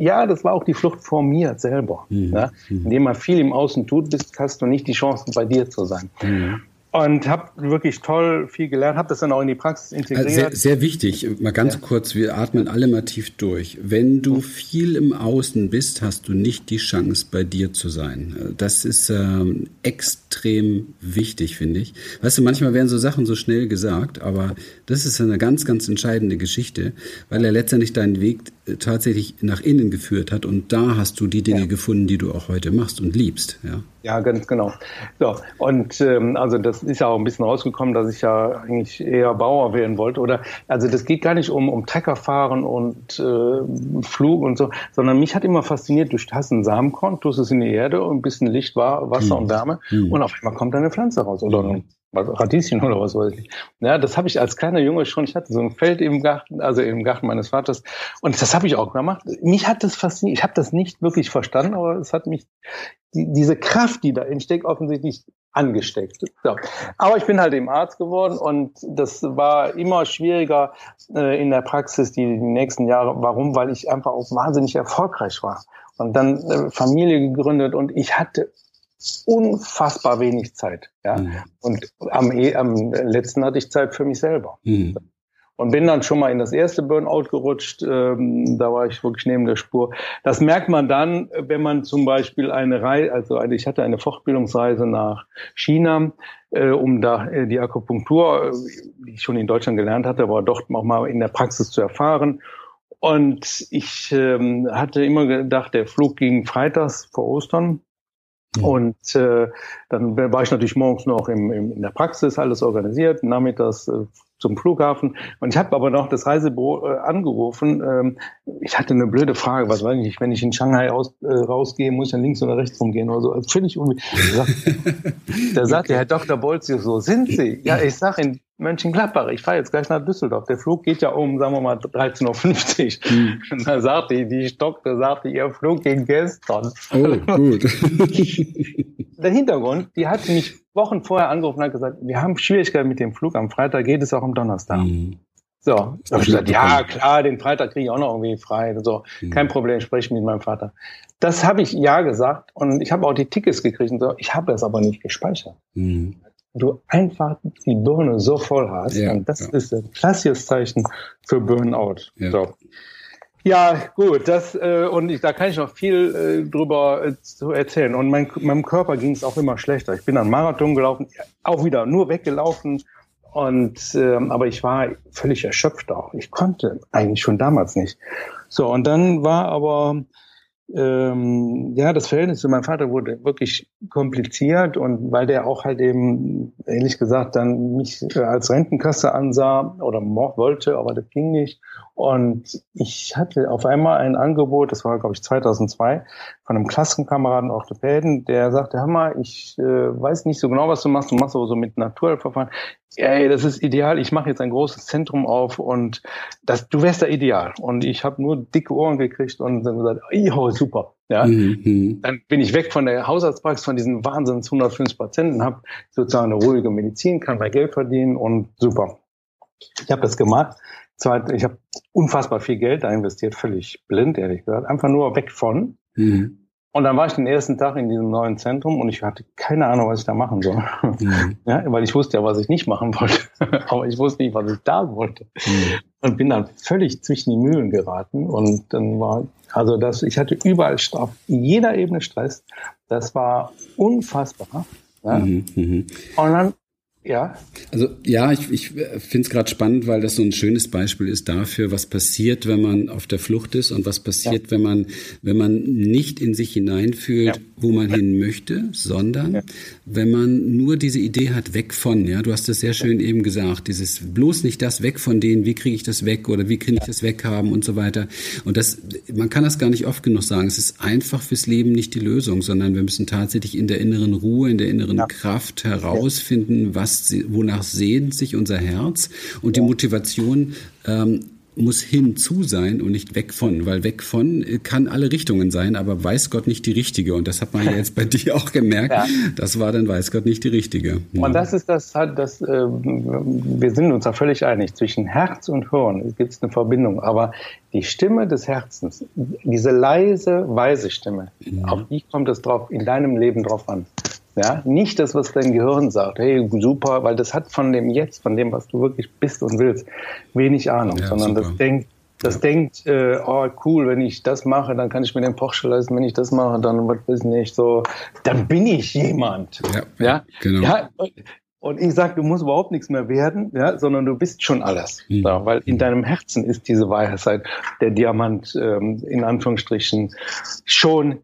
Speaker 3: ja, das war auch die Flucht vor mir selber. Mhm. Ne? Indem man viel im Außen tut, bist, hast du nicht die Chance, bei dir zu sein. Mhm. Und habe wirklich toll viel gelernt, habe das dann auch in die Praxis integriert.
Speaker 2: Sehr, sehr wichtig, mal ganz ja. kurz, wir atmen alle mal tief durch. Wenn du viel im Außen bist, hast du nicht die Chance, bei dir zu sein. Das ist ähm, extrem wichtig, finde ich. Weißt du, manchmal werden so Sachen so schnell gesagt, aber das ist eine ganz, ganz entscheidende Geschichte, weil er letztendlich deinen Weg äh, tatsächlich nach innen geführt hat und da hast du die Dinge ja. gefunden, die du auch heute machst und liebst. Ja,
Speaker 3: ja ganz genau. So, und ähm, also das ist ja auch ein bisschen rausgekommen, dass ich ja eigentlich eher Bauer werden wollte. Oder also das geht gar nicht um, um Treckerfahren und äh, Flug und so, sondern mich hat immer fasziniert, du hast einen Samenkorn, tust es in die Erde und ein bisschen Licht, Wasser mhm. und Wärme mhm. und auf einmal kommt eine Pflanze raus oder ein Radieschen oder was weiß ich. Ja, das habe ich als kleiner Junge schon. Ich hatte so ein Feld im Garten, also im Garten meines Vaters. Und das habe ich auch gemacht. Mich hat das fasziniert. Ich habe das nicht wirklich verstanden, aber es hat mich die, diese Kraft, die da entsteckt, offensichtlich angesteckt. So. Aber ich bin halt eben Arzt geworden und das war immer schwieriger äh, in der Praxis die, die nächsten Jahre. Warum? Weil ich einfach auch wahnsinnig erfolgreich war. Und dann äh, Familie gegründet und ich hatte unfassbar wenig Zeit. Ja? Mhm. Und am, am letzten hatte ich Zeit für mich selber. Mhm. Und bin dann schon mal in das erste Burnout gerutscht. Ähm, da war ich wirklich neben der Spur. Das merkt man dann, wenn man zum Beispiel eine Reise, also eine, ich hatte eine Fortbildungsreise nach China, äh, um da äh, die Akupunktur, äh, die ich schon in Deutschland gelernt hatte, aber dort auch mal in der Praxis zu erfahren. Und ich ähm, hatte immer gedacht, der Flug ging freitags vor Ostern Mhm. Und äh, dann war ich natürlich morgens noch im, im, in der Praxis, alles organisiert, nachmittags äh, zum Flughafen. Und ich habe aber noch das Reisebüro äh, angerufen. Ähm, ich hatte eine blöde Frage, was weiß ich, wenn ich in Shanghai aus, äh, rausgehe, muss ich dann links oder rechts rumgehen oder so. Völlig irgendwie. [laughs] Da sagt okay. der Herr Dr. Bolzius so, sind Sie? Ja, ich sag in Mönchengladbach, ich fahre jetzt gleich nach Düsseldorf. Der Flug geht ja um, sagen wir mal, 13.50 Uhr. Hm. Und [laughs] da sagte die, die Stockte sagte, ihr Flug ging gestern. Oh, gut. [laughs] der Hintergrund, die hat mich Wochen vorher angerufen und hat gesagt, wir haben Schwierigkeiten mit dem Flug am Freitag, geht es auch am Donnerstag. Mhm. So, da habe ich gesagt, ja klar, den Freitag kriege ich auch noch irgendwie frei. So, mhm. kein Problem, spreche mit meinem Vater. Das habe ich ja gesagt und ich habe auch die Tickets gekriegt und so. Ich habe das aber nicht gespeichert. Mhm. Du einfach die Birne so voll hast ja, und das ja. ist ein klassisches Zeichen für Burnout. Ja. So. Ja, gut, das äh, und ich, da kann ich noch viel äh, drüber äh, zu erzählen. Und mein, meinem Körper ging es auch immer schlechter. Ich bin dann Marathon gelaufen, auch wieder nur weggelaufen. Und ähm, aber ich war völlig erschöpft auch. Ich konnte eigentlich schon damals nicht. So und dann war aber ähm, ja, das Verhältnis zu meinem Vater wurde wirklich kompliziert und weil der auch halt eben, ehrlich gesagt, dann mich äh, als Rentenkasse ansah oder wollte, aber das ging nicht. Und ich hatte auf einmal ein Angebot, das war, glaube ich, 2002, von einem Klassenkameraden Orthopäden, der sagte, mal, ich äh, weiß nicht so genau, was du machst, du machst aber so mit Naturheilverfahren. Ey, das ist ideal, ich mache jetzt ein großes Zentrum auf und das, du wärst da ideal. Und ich habe nur dicke Ohren gekriegt und dann gesagt, oh, super. Ja, mhm. dann bin ich weg von der Hausarztpraxis, von diesen Wahnsinns 105 Patienten, habe sozusagen eine ruhige Medizin, kann mein Geld verdienen und super. Ich habe das gemacht zwar, ich habe unfassbar viel Geld da investiert, völlig blind, ehrlich gesagt, einfach nur weg von. Mhm. Und dann war ich den ersten Tag in diesem neuen Zentrum und ich hatte keine Ahnung, was ich da machen soll. Mhm. Ja, weil ich wusste ja, was ich nicht machen wollte. [laughs] Aber ich wusste nicht, was ich da wollte. Mhm. Und bin dann völlig zwischen die Mühlen geraten. Und dann war, also das, ich hatte überall in jeder Ebene Stress. Das war unfassbar. Ja? Mhm. mhm. Und dann ja.
Speaker 2: Also ja, ich, ich finde es gerade spannend, weil das so ein schönes Beispiel ist dafür, was passiert, wenn man auf der Flucht ist und was passiert, ja. wenn man wenn man nicht in sich hineinfühlt, ja. wo man hin möchte, sondern ja. wenn man nur diese Idee hat, weg von. Ja, du hast das sehr schön eben gesagt, dieses bloß nicht das weg von denen, wie kriege ich das weg oder wie kriege ich das weghaben und so weiter. Und das, man kann das gar nicht oft genug sagen. Es ist einfach fürs Leben nicht die Lösung, sondern wir müssen tatsächlich in der inneren Ruhe, in der inneren Kraft herausfinden, was was, wonach sehnt sich unser Herz und die Motivation ähm, muss hinzu sein und nicht weg von, weil weg von kann alle Richtungen sein, aber weiß Gott nicht die richtige. Und das hat man ja jetzt bei [laughs] dir auch gemerkt. Ja. Das war dann weiß Gott nicht die richtige.
Speaker 3: Ja. Und das ist das, das äh, wir sind uns da völlig einig. Zwischen Herz und Hirn gibt es eine Verbindung. Aber die Stimme des Herzens, diese leise, weise Stimme, mhm. auf die kommt es drauf, in deinem Leben drauf an. Ja, nicht das, was dein Gehirn sagt, hey, super, weil das hat von dem Jetzt, von dem, was du wirklich bist und willst, wenig Ahnung, ja, sondern super. das denkt, das ja. denkt, äh, oh cool, wenn ich das mache, dann kann ich mir den Porsche leisten, wenn ich das mache, dann was weiß nicht, so, dann bin ich jemand. Ja, ja? genau. Ja, und ich sage, du musst überhaupt nichts mehr werden, ja, sondern du bist schon alles. Mhm. Ja, weil in deinem Herzen ist diese Weisheit, der Diamant ähm, in Anführungsstrichen schon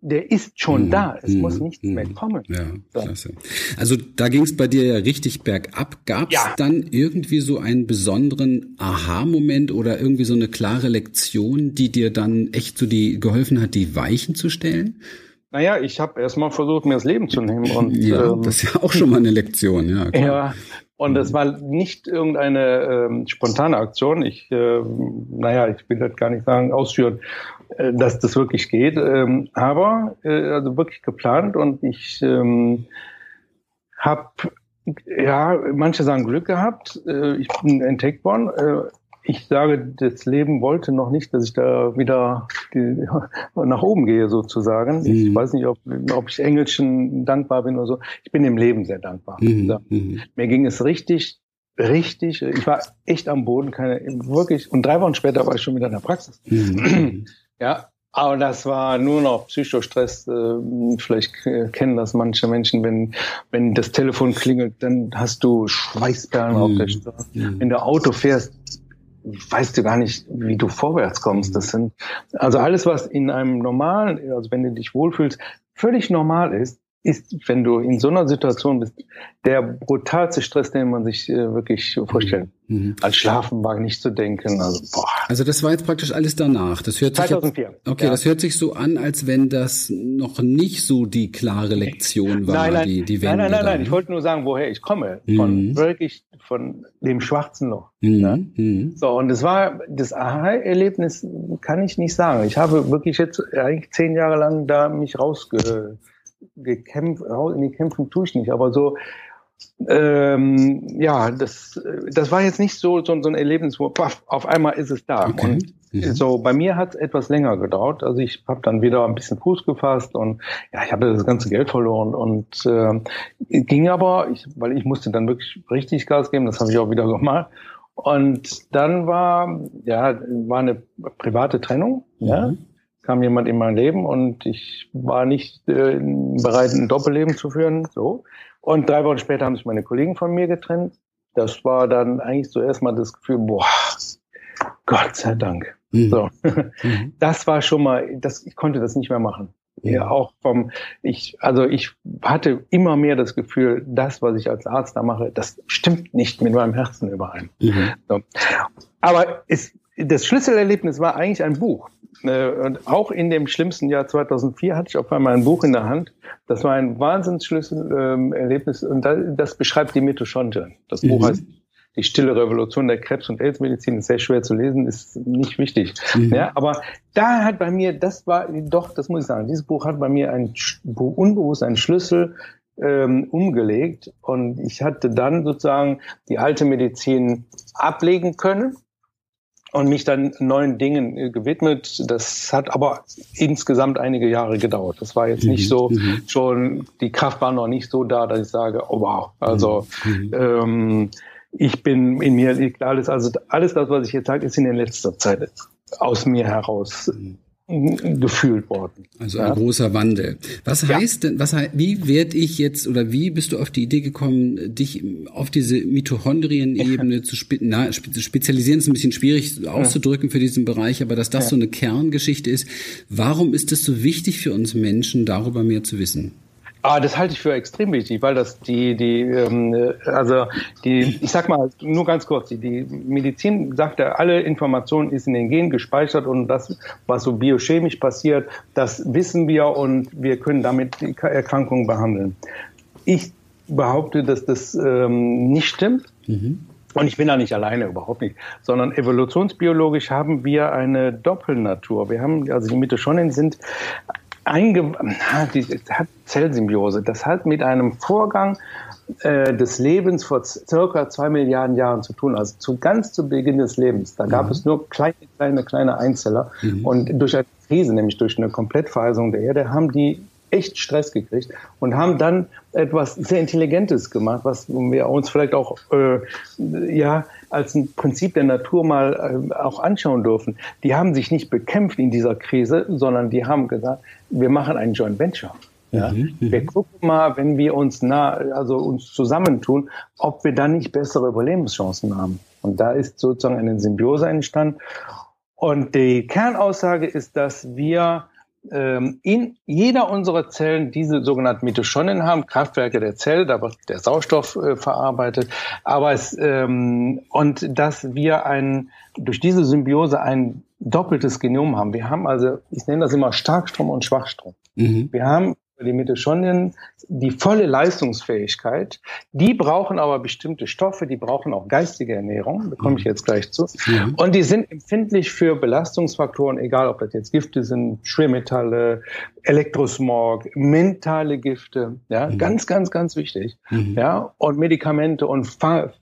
Speaker 3: der ist schon mhm. da. Es mhm. muss nichts mhm. mehr kommen.
Speaker 2: Ja, klasse. Also da ging es bei dir ja richtig bergab. Gab es ja. dann irgendwie so einen besonderen Aha-Moment oder irgendwie so eine klare Lektion, die dir dann echt so die geholfen hat, die Weichen zu stellen?
Speaker 3: Naja, ich habe erstmal versucht, mir das Leben zu nehmen. Und,
Speaker 2: ja, ähm, das ist ja auch schon mal eine Lektion, ja.
Speaker 3: Klar. Ja, und das war nicht irgendeine ähm, spontane Aktion. Ich, äh, naja, ich will das gar nicht sagen, ausführen. Äh, dass das wirklich geht. Ähm, aber äh, also wirklich geplant und ich ähm, habe ja, manche sagen Glück gehabt. Äh, ich bin entdeckt worden. Äh, ich sage, das Leben wollte noch nicht, dass ich da wieder die, [laughs] nach oben gehe, sozusagen. Mhm. Ich weiß nicht, ob, ob ich Engelschen dankbar bin oder so. Ich bin dem Leben sehr dankbar. Mhm. Mhm. Mir ging es richtig, richtig. Ich war echt am Boden, keine, wirklich. Und drei Wochen später war ich schon wieder in der Praxis. Mhm. [clears throat] Ja, aber das war nur noch Psychostress. Äh, vielleicht kennen das manche Menschen, wenn, wenn das Telefon klingelt, dann hast du Schweißperlen mhm. auf der Straße. Mhm. Wenn du Auto fährst, weißt du gar nicht, wie du vorwärts kommst. Das sind, also alles, was in einem normalen, also wenn du dich wohlfühlst, völlig normal ist, ist, wenn du in so einer Situation bist, der brutalste Stress, den man sich äh, wirklich vorstellen. Mhm. mhm. An Schlafen war nicht zu denken. Also,
Speaker 2: boah. also das war jetzt praktisch alles danach. Das hört 2004. Sich jetzt, okay, ja. das hört sich so an, als wenn das noch nicht so die klare Lektion war.
Speaker 3: Nein, nein,
Speaker 2: die, die
Speaker 3: nein, nein, nein, nein. Ich wollte nur sagen, woher ich komme. Von mhm. wirklich von dem schwarzen Loch. Mhm. Ne? Mhm. So und es war das Aha-Erlebnis, kann ich nicht sagen. Ich habe wirklich jetzt eigentlich zehn Jahre lang da mich rausge gekämpft, in die Kämpfen tue ich nicht, aber so, ähm, ja, das, das war jetzt nicht so, so, so ein Erlebnis, wo paff, auf einmal ist es da. Okay. Und mhm. so bei mir hat es etwas länger gedauert. Also ich habe dann wieder ein bisschen Fuß gefasst und ja, ich habe das ganze Geld verloren und äh, ging aber, ich, weil ich musste dann wirklich richtig Gas geben, das habe ich auch wieder gemacht. Und dann war, ja, war eine private Trennung, mhm. ja kam jemand in mein Leben und ich war nicht äh, bereit, ein Doppelleben zu führen. So. Und drei Wochen später haben sich meine Kollegen von mir getrennt. Das war dann eigentlich zuerst mal das Gefühl, boah, Gott sei Dank. Mhm. So. Mhm. [laughs] Das war schon mal, das, ich konnte das nicht mehr machen. Ja, auch vom, ich, also ich hatte immer mehr das Gefühl, das, was ich als Arzt da mache, das stimmt nicht mit meinem Herzen überein. Mhm. So. Aber es, das Schlüsselerlebnis war eigentlich ein Buch. Äh, und auch in dem schlimmsten Jahr 2004 hatte ich auf einmal ein Buch in der Hand. Das war ein Wahnsinnsschlüsselerlebnis und das beschreibt die Mitochondrien. Das Buch mhm. heißt die stille Revolution der Krebs- und AIDS-Medizin ist sehr schwer zu lesen, ist nicht wichtig. Mhm. Ja, aber da hat bei mir, das war doch, das muss ich sagen, dieses Buch hat bei mir ein unbewusst einen Schlüssel ähm, umgelegt und ich hatte dann sozusagen die alte Medizin ablegen können und mich dann neuen Dingen äh, gewidmet. Das hat aber insgesamt einige Jahre gedauert. Das war jetzt nicht mhm, so mhm. schon, die Kraft war noch nicht so da, dass ich sage, oh wow, also mhm. ähm, ich bin in mir liegt alles, also alles das, was ich jetzt sage, ist in der letzter Zeit aus mir heraus mhm gefühlt worden.
Speaker 2: Also ein ja? großer Wandel. Was ja. heißt denn, was wie werde ich jetzt oder wie bist du auf die Idee gekommen, dich auf diese Mitochondrien-Ebene zu spe na, spezialisieren? Ist ein bisschen schwierig auszudrücken für diesen Bereich, aber dass das so eine Kerngeschichte ist. Warum ist es so wichtig für uns Menschen, darüber mehr zu wissen?
Speaker 3: Ah, das halte ich für extrem wichtig, weil das die, die, ähm, also die, ich sag mal nur ganz kurz, die, die Medizin sagt ja, alle Informationen ist in den Genen gespeichert und das, was so biochemisch passiert, das wissen wir und wir können damit die Erkrankungen behandeln. Ich behaupte, dass das ähm, nicht stimmt. Mhm. Und ich bin da nicht alleine, überhaupt nicht, sondern evolutionsbiologisch haben wir eine Doppelnatur. Wir haben, also die Mitochondrien sind einge, die hat Zellsymbiose. Das hat mit einem Vorgang äh, des Lebens vor circa zwei Milliarden Jahren zu tun, also zu ganz zu Beginn des Lebens. Da gab mhm. es nur kleine, kleine, kleine Einzeller mhm. und durch eine Krise, nämlich durch eine Komplettvereisung der Erde, haben die echt Stress gekriegt und haben dann etwas sehr Intelligentes gemacht, was wir uns vielleicht auch äh, ja als ein Prinzip der Natur mal äh, auch anschauen dürfen. Die haben sich nicht bekämpft in dieser Krise, sondern die haben gesagt, wir machen ein Joint Venture. Ja? Mhm, mhm. wir gucken mal, wenn wir uns nah, also uns zusammentun, ob wir dann nicht bessere Überlebenschancen haben. Und da ist sozusagen eine Symbiose entstanden. Und die Kernaussage ist, dass wir ähm, in jeder unserer Zellen diese sogenannten Mitochondrien haben, Kraftwerke der Zelle, da wird der Sauerstoff äh, verarbeitet, aber es, ähm, und dass wir ein, durch diese Symbiose ein doppeltes Genom haben. Wir haben also, ich nenne das immer Starkstrom und Schwachstrom. Mhm. Wir haben die Mitochondrien die volle Leistungsfähigkeit. Die brauchen aber bestimmte Stoffe, die brauchen auch geistige Ernährung, da komme ich jetzt gleich zu. Mhm. Und die sind empfindlich für Belastungsfaktoren, egal ob das jetzt Gifte sind, Schwermetalle, Elektrosmog, mentale Gifte, ja, mhm. ganz, ganz, ganz wichtig, mhm. ja, und Medikamente und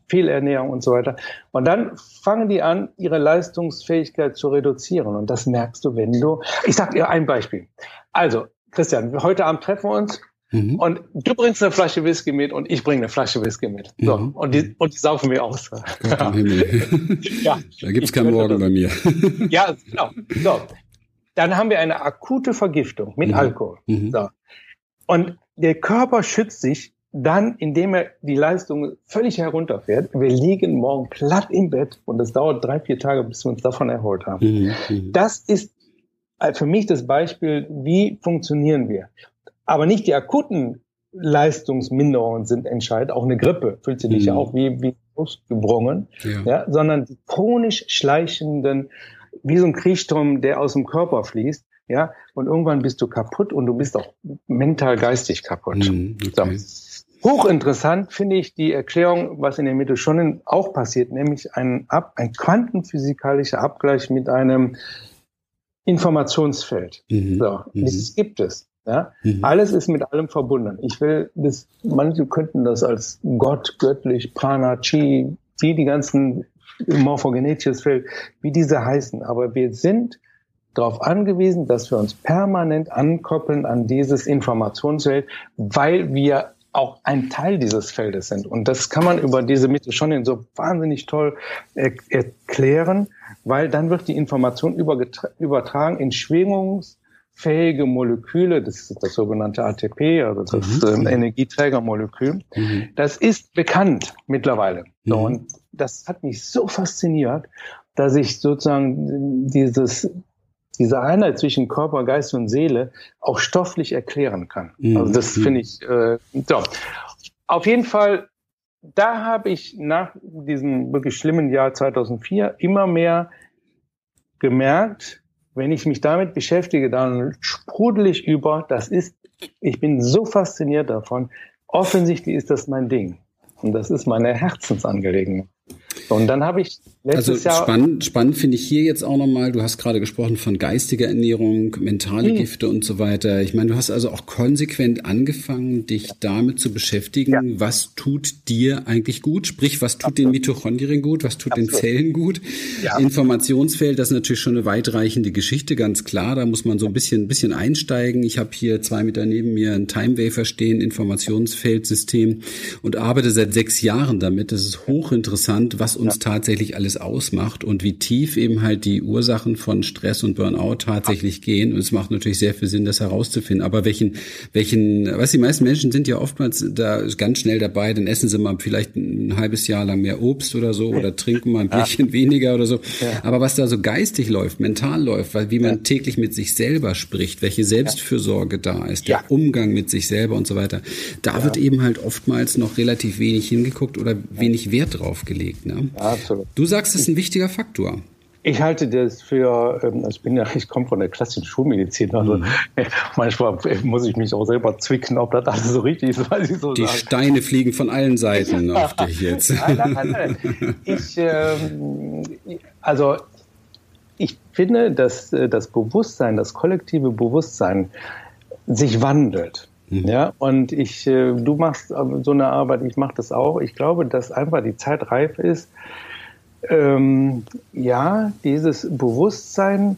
Speaker 3: Fehlernährung und so weiter. Und dann fangen die an, ihre Leistungsfähigkeit zu reduzieren. Und das merkst du, wenn du, ich sag dir ein Beispiel. Also, Christian, heute Abend treffen wir uns mhm. und du bringst eine Flasche Whisky mit und ich bringe eine Flasche Whisky mit. So, mhm. und, die, und die saufen wir aus.
Speaker 2: ja. [laughs] ja. Da gibt's keinen Morgen bei mir. [laughs]
Speaker 3: ja, genau. So. Dann haben wir eine akute Vergiftung mit mhm. Alkohol. Mhm. So. Und der Körper schützt sich dann, indem er die Leistung völlig herunterfährt. Wir liegen morgen platt im Bett und es dauert drei, vier Tage, bis wir uns davon erholt haben. Mhm. mhm. Das ist für mich das Beispiel, wie funktionieren wir. Aber nicht die akuten Leistungsminderungen sind entscheidend, auch eine Grippe fühlt sich nicht mhm. auch wie, wie gebrungen, ja. ja. sondern die chronisch schleichenden, wie so ein Kriechturm, der aus dem Körper fließt, ja, und irgendwann bist du kaputt und du bist auch mental, geistig kaputt. Mhm, okay. so. Hochinteressant finde ich die Erklärung, was in der Mitte schon auch passiert, nämlich ein, Ab, ein quantenphysikalischer Abgleich mit einem Informationsfeld. Mhm. So, mhm. das gibt es. Ja? Mhm. Alles ist mit allem verbunden. Ich will das, manche könnten das als Gott, göttlich, Prana, Chi, wie die ganzen morphogenetisches Feld, wie diese heißen. Aber wir sind darauf angewiesen, dass wir uns permanent ankoppeln an dieses Informationsfeld, weil wir auch ein Teil dieses Feldes sind. Und das kann man über diese Mitte schon so wahnsinnig toll er erklären, weil dann wird die Information übertragen in schwingungsfähige Moleküle, das ist das sogenannte ATP, also das mhm. äh, Energieträgermolekül. Mhm. Das ist bekannt mittlerweile. Mhm. Und das hat mich so fasziniert, dass ich sozusagen dieses diese Einheit zwischen Körper, Geist und Seele auch stofflich erklären kann. Mhm. Also das finde ich äh, so. Auf jeden Fall, da habe ich nach diesem wirklich schlimmen Jahr 2004 immer mehr gemerkt, wenn ich mich damit beschäftige, dann sprudel ich über, das ist, ich bin so fasziniert davon. Offensichtlich ist das mein Ding. Und das ist meine Herzensangelegenheit. Und dann habe ich letztes
Speaker 2: also
Speaker 3: Jahr.
Speaker 2: Spannend, spannend finde ich hier jetzt auch nochmal, du hast gerade gesprochen von geistiger Ernährung, mentale hm. Gifte und so weiter. Ich meine, du hast also auch konsequent angefangen, dich damit zu beschäftigen, ja. was tut dir eigentlich gut? Sprich, was tut Absolut. den Mitochondrien gut? Was tut Absolut. den Zellen gut? Ja. Informationsfeld, das ist natürlich schon eine weitreichende Geschichte, ganz klar. Da muss man so ein bisschen, ein bisschen einsteigen. Ich habe hier zwei Meter neben mir ein Timewafer stehen, Informationsfeldsystem und arbeite seit sechs Jahren damit. Das ist hochinteressant, was uns ja. tatsächlich alles ausmacht und wie tief eben halt die Ursachen von Stress und Burnout tatsächlich gehen. Und es macht natürlich sehr viel Sinn, das herauszufinden. Aber welchen, welchen, was die meisten Menschen sind ja oftmals da ganz schnell dabei, dann essen sie mal vielleicht ein halbes Jahr lang mehr Obst oder so oder [laughs] trinken mal ein Bierchen ja. weniger oder so. Ja. Aber was da so geistig läuft, mental läuft, weil wie man täglich mit sich selber spricht, welche Selbstfürsorge da ist, der Umgang mit sich selber und so weiter, da wird eben halt oftmals noch relativ wenig hingeguckt oder wenig Wert drauf gelegt. Ne? Absolut. Du sagst, es ist ein wichtiger Faktor.
Speaker 3: Ich halte das für, ähm, also ich bin ja, ich komme von der klassischen Schulmedizin, also mhm. [laughs] manchmal muss ich mich auch selber zwicken, ob das alles so richtig ist,
Speaker 2: was ich so Die sage. Steine fliegen von allen Seiten auf dich jetzt. Nein, nein,
Speaker 3: nein, Ich, ähm, also ich finde, dass äh, das Bewusstsein, das kollektive Bewusstsein sich wandelt. Mhm. Ja, und ich, äh, du machst so eine Arbeit, ich mache das auch. Ich glaube, dass einfach die Zeit reif ist, ähm, ja, dieses Bewusstsein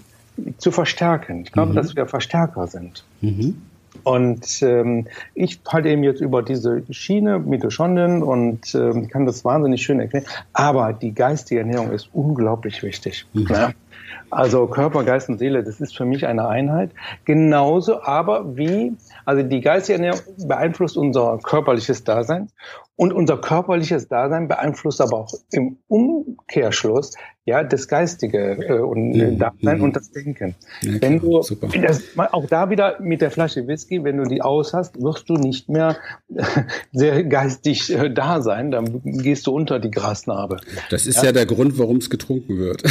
Speaker 3: zu verstärken. Ich glaube, mhm. dass wir Verstärker sind. Mhm. Und ähm, ich halte eben jetzt über diese Schiene Mitochondrien und ähm, kann das wahnsinnig schön erklären. Aber die geistige Ernährung ist unglaublich wichtig. Mhm. Ja? Also Körper, Geist und Seele, das ist für mich eine Einheit. Genauso aber wie, also die geistige Ernährung beeinflusst unser körperliches Dasein und unser körperliches Dasein beeinflusst aber auch im Umkehrschluss ja das geistige äh, und äh, mhm. Dasein mhm. und das Denken. Ja, wenn du [laughs] das, auch da wieder mit der Flasche Whisky, wenn du die aus hast, wirst du nicht mehr [laughs] sehr geistig äh, da sein, dann gehst du unter die Grasnarbe.
Speaker 2: Das ist ja, ja der Grund, warum es getrunken wird.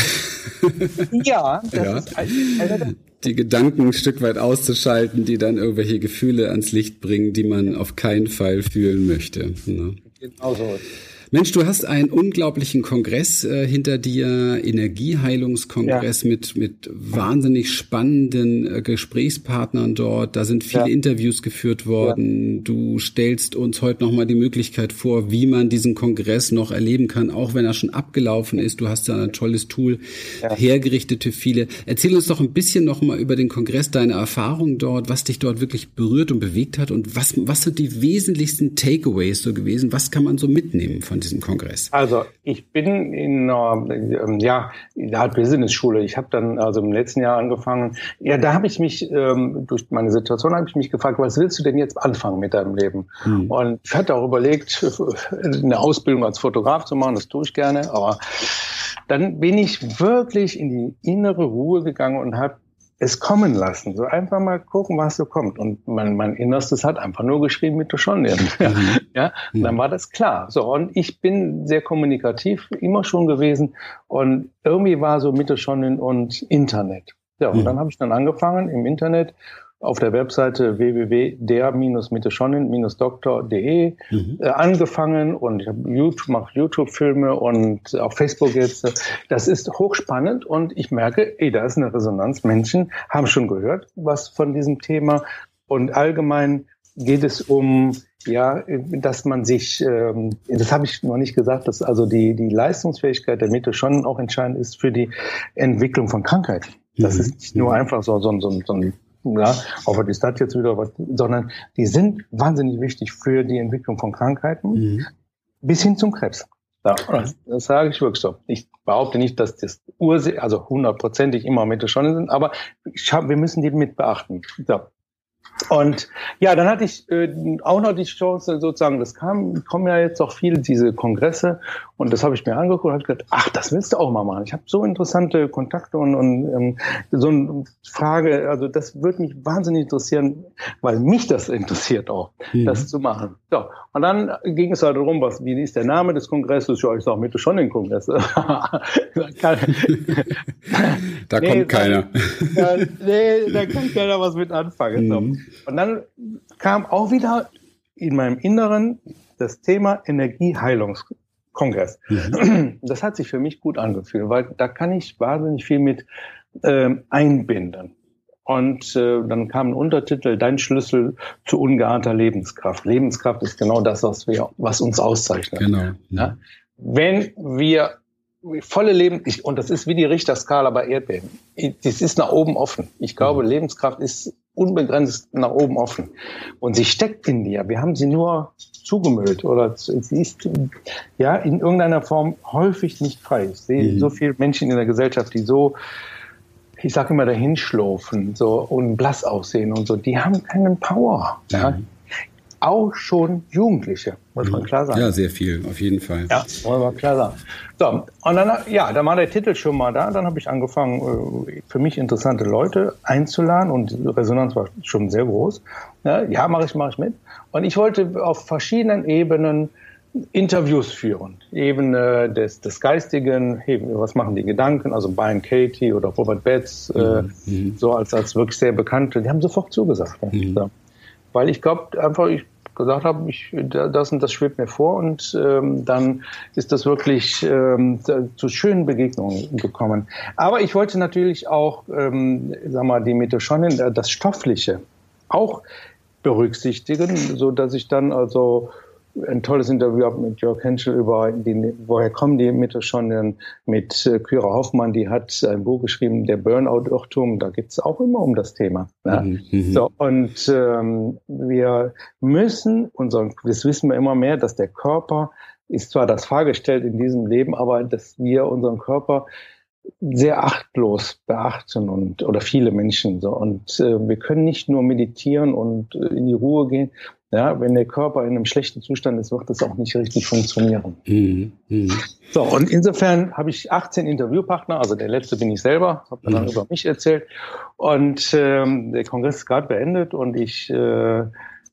Speaker 2: [laughs]
Speaker 3: ja, das
Speaker 2: ja. ist eine, die Gedanken ein Stück weit auszuschalten, die dann irgendwelche Gefühle ans Licht bringen, die man auf keinen Fall fühlen möchte. Ne? Genau so. Mensch, du hast einen unglaublichen Kongress äh, hinter dir, Energieheilungskongress ja. mit, mit wahnsinnig spannenden äh, Gesprächspartnern dort. Da sind viele ja. Interviews geführt worden. Ja. Du stellst uns heute nochmal die Möglichkeit vor, wie man diesen Kongress noch erleben kann, auch wenn er schon abgelaufen ist. Du hast da ein tolles Tool hergerichtet für viele. Erzähl uns doch ein bisschen nochmal über den Kongress, deine Erfahrungen dort, was dich dort wirklich berührt und bewegt hat und was, was sind die wesentlichsten Takeaways so gewesen? Was kann man so mitnehmen von von diesem Kongress?
Speaker 3: Also ich bin in einer ähm, ja, der Business-Schule. Ich habe dann also im letzten Jahr angefangen. Ja, da habe ich mich ähm, durch meine Situation habe ich mich gefragt, was willst du denn jetzt anfangen mit deinem Leben? Hm. Und ich hatte auch überlegt, eine Ausbildung als Fotograf zu machen. Das tue ich gerne, aber dann bin ich wirklich in die innere Ruhe gegangen und habe es kommen lassen. So einfach mal gucken, was so kommt. Und mein, mein Innerstes hat einfach nur geschrieben mit Mitochondrien. Mhm. ja, und dann war das klar. So, und ich bin sehr kommunikativ immer schon gewesen. Und irgendwie war so Mitochondrien und Internet. Ja, und mhm. dann habe ich dann angefangen im Internet auf der Webseite www.der-mitochonin-doktor.de mhm. äh, angefangen und ich habe YouTube, mache YouTube-Filme und auf Facebook jetzt. Das ist hochspannend und ich merke, ey, da ist eine Resonanz. Menschen haben schon gehört was von diesem Thema und allgemein geht es um ja, dass man sich, ähm, das habe ich noch nicht gesagt, dass also die die Leistungsfähigkeit der Mitochonen auch entscheidend ist für die Entwicklung von Krankheiten. Das mhm. ist nicht nur einfach so, so, so, so ein ja, aber ist das jetzt wieder was, sondern die sind wahnsinnig wichtig für die Entwicklung von Krankheiten mhm. bis hin zum Krebs. Ja, das, sage ich wirklich so. Ich behaupte nicht, dass das Ursache, also hundertprozentig immer Mitochondrien sind, aber hab, wir müssen die mit beachten. So. Und ja, dann hatte ich äh, auch noch die Chance, sozusagen, das kam, kommen ja jetzt auch viele diese Kongresse und das habe ich mir angeguckt und habe gedacht, ach, das willst du auch mal machen. Ich habe so interessante Kontakte und, und ähm, so eine Frage, also das würde mich wahnsinnig interessieren, weil mich das interessiert auch, mhm. das zu machen. So, und dann ging es halt darum, was, wie ist der Name des Kongresses? Ja, ich sage bitte schon den Kongress. [laughs]
Speaker 2: da nee, kommt keiner.
Speaker 3: Da, nee, da kann keiner was mit anfangen. Mhm. So. Und dann kam auch wieder in meinem Inneren das Thema Energieheilungskongress. Mhm. Das hat sich für mich gut angefühlt, weil da kann ich wahnsinnig viel mit ähm, einbinden. Und äh, dann kam ein Untertitel, Dein Schlüssel zu ungeahnter Lebenskraft. Lebenskraft ist genau das, was wir, was uns auszeichnet. Genau. Ja? Wenn wir volle Leben, ich, und das ist wie die Richterskala bei Erdbeben. Das ist nach oben offen. Ich glaube, mhm. Lebenskraft ist unbegrenzt nach oben offen. Und sie steckt in dir. Wir haben sie nur zugemüllt oder sie ist ja in irgendeiner Form häufig nicht frei. Ich sehe mhm. so viele Menschen in der Gesellschaft, die so, ich sage immer, dahinschlurfen so und blass aussehen und so. Die haben keinen Power. Mhm. Auch schon Jugendliche, muss man mhm. klar sagen.
Speaker 2: Ja, sehr viel, auf jeden Fall.
Speaker 3: Ja, muss man klar sagen. So, und dann, ja, da war der Titel schon mal da. Dann habe ich angefangen, äh, für mich interessante Leute einzuladen und die Resonanz war schon sehr groß. Ja, mache ich, mache ich mit. Und ich wollte auf verschiedenen Ebenen Interviews führen, Ebene des, des Geistigen, was machen die Gedanken, also Brian Katie oder Robert Betz, äh, mhm. so als, als wirklich sehr bekannte, die haben sofort zugesagt. Mhm. So. Weil ich glaube einfach, ich gesagt habe, ich, das und das schwebt mir vor und ähm, dann ist das wirklich ähm, zu schönen Begegnungen gekommen. Aber ich wollte natürlich auch, ähm, sag mal, die Mitochondrien, äh, das Stoffliche auch berücksichtigen, so dass ich dann also ein tolles Interview mit Jörg Henschel über die, woher kommen die Mitochondrien mit äh, Kyra Hoffmann, die hat ein Buch geschrieben, der Burnout-Irrtum, da geht es auch immer um das Thema. Ja. Mhm, mhm. So, und ähm, wir müssen, unseren, das wissen wir immer mehr, dass der Körper ist zwar das Fahrgestell in diesem Leben, aber dass wir unseren Körper sehr achtlos beachten und oder viele Menschen so und äh, wir können nicht nur meditieren und äh, in die Ruhe gehen, ja, wenn der Körper in einem schlechten Zustand ist, wird das auch nicht richtig funktionieren. Mhm. Mhm. So, und insofern habe ich 18 Interviewpartner, also der letzte bin ich selber, habe dann mhm. über mich erzählt. Und ähm, der Kongress ist gerade beendet und ich äh,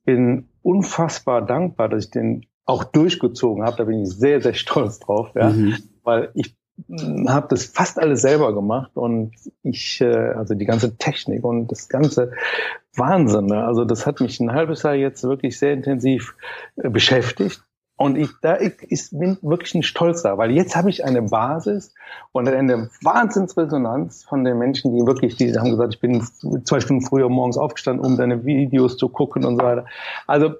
Speaker 3: bin unfassbar dankbar, dass ich den auch durchgezogen habe. Da bin ich sehr, sehr stolz drauf, ja, mhm. weil ich habe das fast alles selber gemacht und ich, äh, also die ganze Technik und das ganze Wahnsinn. Ne? Also das hat mich ein halbes Jahr jetzt wirklich sehr intensiv äh, beschäftigt. Und ich, da ich, ich bin wirklich ein Stolz da, weil jetzt habe ich eine Basis und eine Wahnsinnsresonanz von den Menschen, die wirklich, die haben gesagt, ich bin zwei Stunden früher morgens aufgestanden, um deine Videos zu gucken und so weiter. Also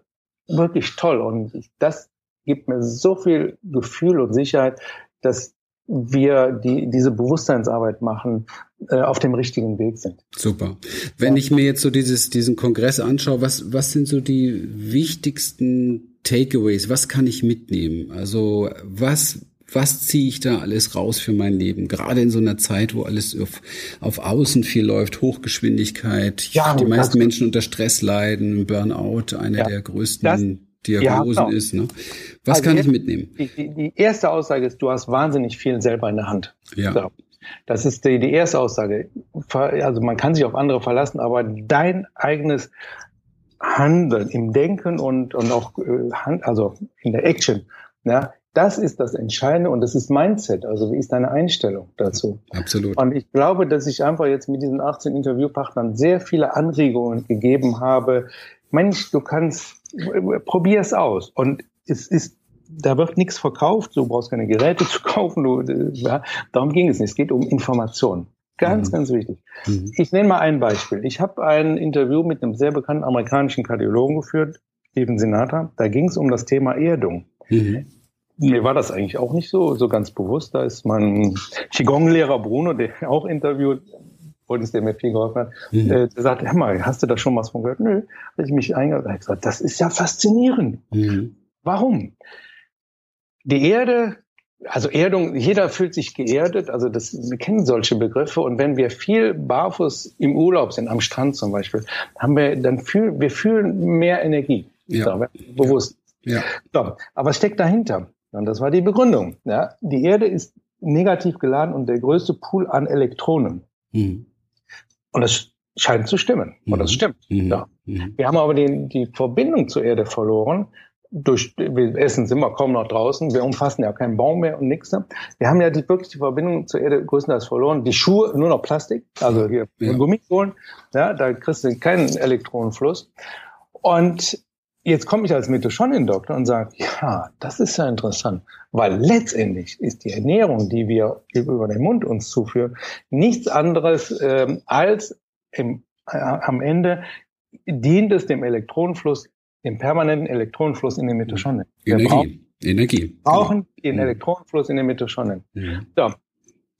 Speaker 3: wirklich toll. Und das gibt mir so viel Gefühl und Sicherheit, dass wir die, diese Bewusstseinsarbeit machen, äh, auf dem richtigen Weg sind.
Speaker 2: Super. Wenn ja. ich mir jetzt so dieses, diesen Kongress anschaue, was, was sind so die wichtigsten Takeaways? Was kann ich mitnehmen? Also was, was ziehe ich da alles raus für mein Leben? Gerade in so einer Zeit, wo alles auf, auf Außen viel läuft, Hochgeschwindigkeit, ja, die meisten Menschen unter Stress leiden, Burnout, eine ja, der größten Diagnosen ja, genau. ist. Ne? Was also kann ich mitnehmen?
Speaker 3: Die, die, erste Aussage ist, du hast wahnsinnig viel selber in der Hand. Ja. So. Das ist die, die erste Aussage. Also man kann sich auf andere verlassen, aber dein eigenes Handeln im Denken und, und auch äh, also in der Action, ja, das ist das Entscheidende und das ist Mindset. Also wie ist deine Einstellung dazu?
Speaker 2: Absolut.
Speaker 3: Und ich glaube, dass ich einfach jetzt mit diesen 18 Interviewpartnern sehr viele Anregungen gegeben habe. Mensch, du kannst probier es aus. Und es ist, da wird nichts verkauft, du brauchst keine Geräte [laughs] zu kaufen, du, ja, darum ging es nicht. Es geht um Information. Ganz, mhm. ganz wichtig. Mhm. Ich nenne mal ein Beispiel. Ich habe ein Interview mit einem sehr bekannten amerikanischen Kardiologen geführt, Steven Sinatra. Da ging es um das Thema Erdung. Mhm. Mir war das eigentlich auch nicht so, so ganz bewusst. Da ist mein Qigong-Lehrer Bruno, der auch interviewt, Freund der mir viel geholfen hat, mhm. äh, der sagt, hör mal, hast du da schon was von gehört? Nö, habe ich mich eingeladen. das ist ja faszinierend. Mhm. Warum? Die Erde, also Erdung, jeder fühlt sich geerdet, also das, wir kennen solche Begriffe und wenn wir viel barfuß im Urlaub sind, am Strand zum Beispiel, haben wir, dann fühlen, wir fühlen mehr Energie. Ja. So, bewusst. Ja. So, aber was steckt dahinter? Und das war die Begründung. Ja, die Erde ist negativ geladen und der größte Pool an Elektronen. Mhm. Und das scheint zu stimmen. Und das mhm. stimmt. Mhm. Ja. Mhm. Wir haben aber die, die Verbindung zur Erde verloren. Durch, wir essen sind wir kaum noch draußen, wir umfassen ja keinen Baum mehr und nichts. Wir haben ja die, wirklich die Verbindung zur Erde größtenteils verloren. Die Schuhe nur noch Plastik, also hier ja. Gummisohlen, ja, da kriegst du keinen Elektronenfluss. Und jetzt komme ich als Mitochondrien-Doktor und sage, ja, das ist ja interessant, weil letztendlich ist die Ernährung, die wir über den Mund uns zuführen, nichts anderes ähm, als im, äh, am Ende dient es dem Elektronenfluss, dem permanenten Elektronenfluss in den Mitochondrien.
Speaker 2: Energie. Brauchen, Energie.
Speaker 3: Brauchen genau. den Elektronenfluss in den Mitochondrien. Ja. So.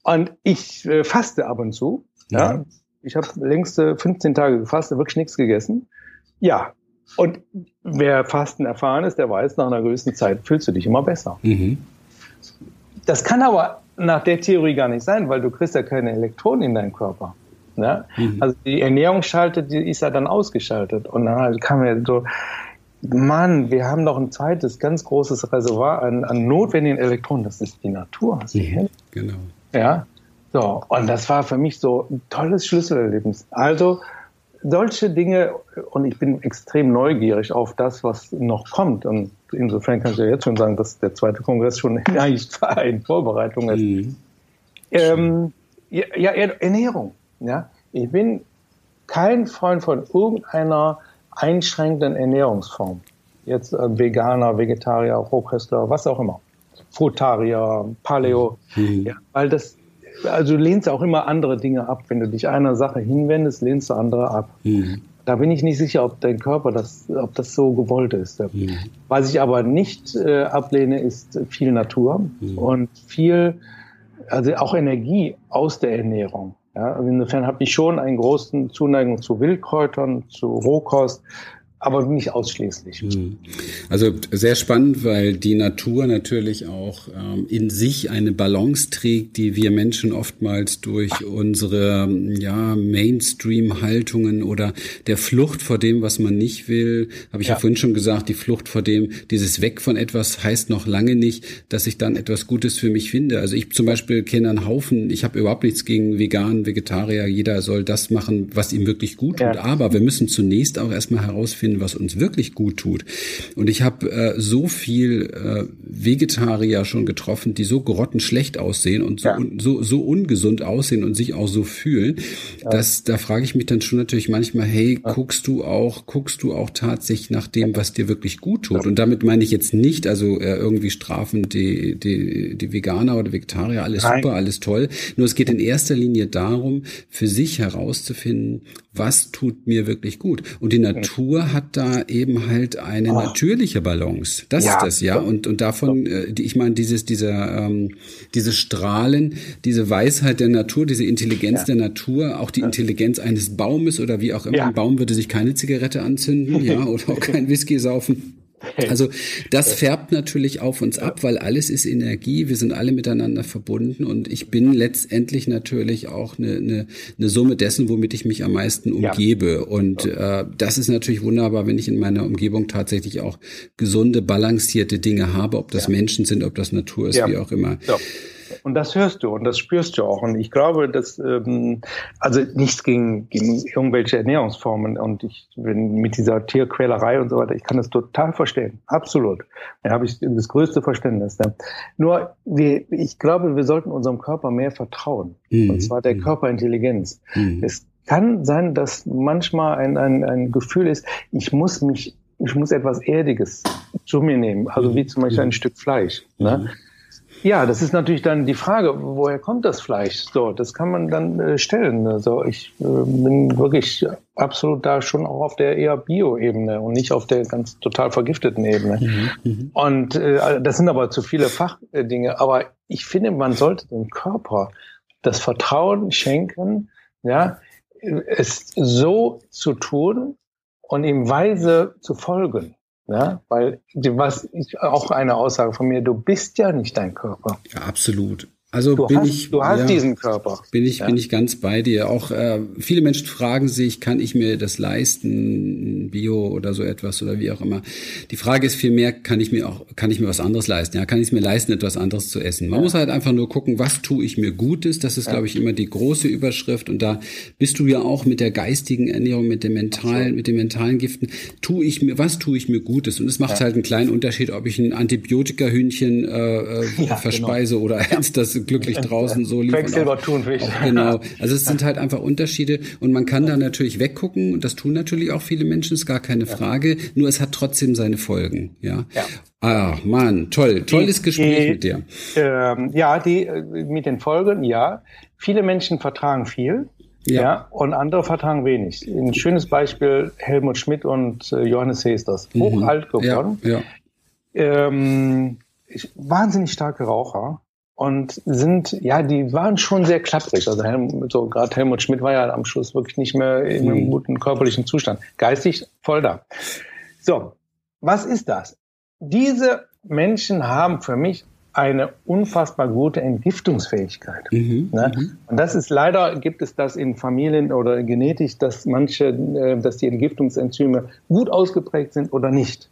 Speaker 3: Und ich äh, faste ab und zu. Ja. ja. Ich habe längste 15 Tage gefastet, wirklich nichts gegessen. Ja. Und wer Fasten erfahren ist, der weiß, nach einer gewissen Zeit fühlst du dich immer besser. Mhm. Das kann aber nach der Theorie gar nicht sein, weil du kriegst ja keine Elektronen in deinen Körper. Ne? Mhm. Also die Ernährung schaltet, die ist ja dann ausgeschaltet. Und dann halt kam mir so, Mann, wir haben doch ein zweites ganz großes Reservoir an, an notwendigen Elektronen. Das ist die Natur.
Speaker 2: Mhm. Genau.
Speaker 3: Ja. So. Und das war für mich so ein tolles Schlüsselerlebnis. Also solche Dinge, und ich bin extrem neugierig auf das, was noch kommt. Und insofern kann ich ja jetzt schon sagen, dass der zweite Kongress schon [laughs] eigentlich in Vorbereitung ist. Mhm. Ähm, ja, ja, Ernährung. Ja, ich bin kein Freund von irgendeiner einschränkenden Ernährungsform. Jetzt äh, Veganer, Vegetarier, Rohköstler, was auch immer. Frutarier, Paleo. Mhm. Ja, weil das, also du lehnst auch immer andere Dinge ab. Wenn du dich einer Sache hinwendest, lehnst du andere ab. Mhm. Da bin ich nicht sicher, ob dein Körper das, ob das so gewollt ist. Mhm. Was ich aber nicht äh, ablehne, ist viel Natur mhm. und viel, also auch Energie aus der Ernährung. Ja, also insofern habe ich schon einen großen Zuneigung zu Wildkräutern, zu Rohkost, aber nicht ausschließlich. Hm.
Speaker 2: Also sehr spannend, weil die Natur natürlich auch ähm, in sich eine Balance trägt, die wir Menschen oftmals durch unsere ja, Mainstream-Haltungen oder der Flucht vor dem, was man nicht will, habe ich ja. ja vorhin schon gesagt, die Flucht vor dem, dieses Weg von etwas heißt noch lange nicht, dass ich dann etwas Gutes für mich finde. Also ich zum Beispiel kenne einen Haufen, ich habe überhaupt nichts gegen Vegan, Vegetarier, jeder soll das machen, was ihm wirklich gut tut. Ja. Aber wir müssen zunächst auch erstmal herausfinden, finden, was uns wirklich gut tut. Und ich habe äh, so viel äh, Vegetarier schon getroffen, die so grottenschlecht aussehen und so, ja. un, so, so ungesund aussehen und sich auch so fühlen, ja. dass da frage ich mich dann schon natürlich manchmal, hey, ja. guckst du auch, guckst du auch tatsächlich nach dem, was dir wirklich gut tut? Und damit meine ich jetzt nicht, also äh, irgendwie strafen die, die, die Veganer oder Vegetarier, alles Nein. super, alles toll. Nur es geht in erster Linie darum, für sich herauszufinden, was tut mir wirklich gut. Und die Natur hat da eben halt eine oh. natürliche Balance. Das ja. ist das, ja. Und, und davon, äh, ich meine, dieses, dieser, ähm, diese Strahlen, diese Weisheit der Natur, diese Intelligenz ja. der Natur, auch die Intelligenz eines Baumes oder wie auch immer. Ja. Ein Baum würde sich keine Zigarette anzünden, [laughs] ja, oder auch kein Whisky saufen. Also das färbt natürlich auf uns ab, weil alles ist Energie, wir sind alle miteinander verbunden und ich bin letztendlich natürlich auch eine, eine, eine Summe dessen, womit ich mich am meisten umgebe. Und äh, das ist natürlich wunderbar, wenn ich in meiner Umgebung tatsächlich auch gesunde, balancierte Dinge habe, ob das ja. Menschen sind, ob das Natur ist, ja. wie auch immer. Ja.
Speaker 3: Und das hörst du und das spürst du auch. Und ich glaube, dass, ähm, also nichts gegen, gegen irgendwelche Ernährungsformen und ich bin mit dieser Tierquälerei und so weiter, ich kann das total verstehen. Absolut. Da habe ich das größte Verständnis. Ne? Nur, wir, ich glaube, wir sollten unserem Körper mehr vertrauen. Mhm. Und zwar der mhm. Körperintelligenz. Mhm. Es kann sein, dass manchmal ein, ein, ein Gefühl ist, ich muss mich ich muss etwas Erdiges zu mir nehmen, also wie zum Beispiel ein mhm. Stück Fleisch. Ne? Ja, das ist natürlich dann die Frage, woher kommt das Fleisch? So, das kann man dann äh, stellen. Also ich äh, bin wirklich absolut da schon auch auf der eher Bio-Ebene und nicht auf der ganz total vergifteten Ebene. Mhm, mhm. und äh, das sind aber zu viele Fachdinge. Aber ich finde, man sollte dem Körper das Vertrauen schenken, ja, es so zu tun und ihm weise zu folgen. Ja, weil was ich, auch eine Aussage von mir, du bist ja nicht dein Körper.
Speaker 2: Ja, absolut. Also
Speaker 3: du
Speaker 2: bin
Speaker 3: hast,
Speaker 2: ich.
Speaker 3: Du hast ja, diesen Körper.
Speaker 2: Bin ich, ja. bin ich ganz bei dir. Auch äh, viele Menschen fragen sich, kann ich mir das leisten, Bio oder so etwas oder wie auch immer. Die Frage ist vielmehr, kann ich mir auch, kann ich mir was anderes leisten? Ja, kann ich es mir leisten, etwas anderes zu essen? Man ja. muss halt einfach nur gucken, was tue ich mir Gutes. Das ist, glaube ich, immer die große Überschrift. Und da bist du ja auch mit der geistigen Ernährung, mit dem mentalen, so. mit den mentalen Giften. Tue ich mir, was tue ich mir Gutes? Und es macht halt einen kleinen Unterschied, ob ich ein Antibiotika-Hühnchen äh, äh, [laughs] genau. verspeise genau. oder eins, das glücklich draußen so liefern.
Speaker 3: Quecksilber Thunfisch.
Speaker 2: Genau. Also es sind halt einfach Unterschiede und man kann da natürlich weggucken und das tun natürlich auch viele Menschen, ist gar keine Frage. Nur es hat trotzdem seine Folgen. Ja. ja. Ah, Mann, toll, tolles die, Gespräch die, mit dir.
Speaker 3: Ähm, ja, die äh, mit den Folgen, ja. Viele Menschen vertragen viel. Ja. ja. und andere vertragen wenig. Ein schönes Beispiel Helmut Schmidt und äh, Johannes Hesters. Mhm. Hochalt geworden. Ja, ja. Ähm, wahnsinnig starke Raucher und sind, ja, die waren schon sehr klapprig. Also Helmut, so gerade Helmut Schmidt war ja am Schluss wirklich nicht mehr in einem mhm. guten körperlichen Zustand. Geistig voll da. So, was ist das? Diese Menschen haben für mich eine unfassbar gute Entgiftungsfähigkeit. Mhm, ne? Mhm. Und das ist leider, gibt es das in Familien oder genetisch, dass manche, äh, dass die Entgiftungsenzyme gut ausgeprägt sind oder nicht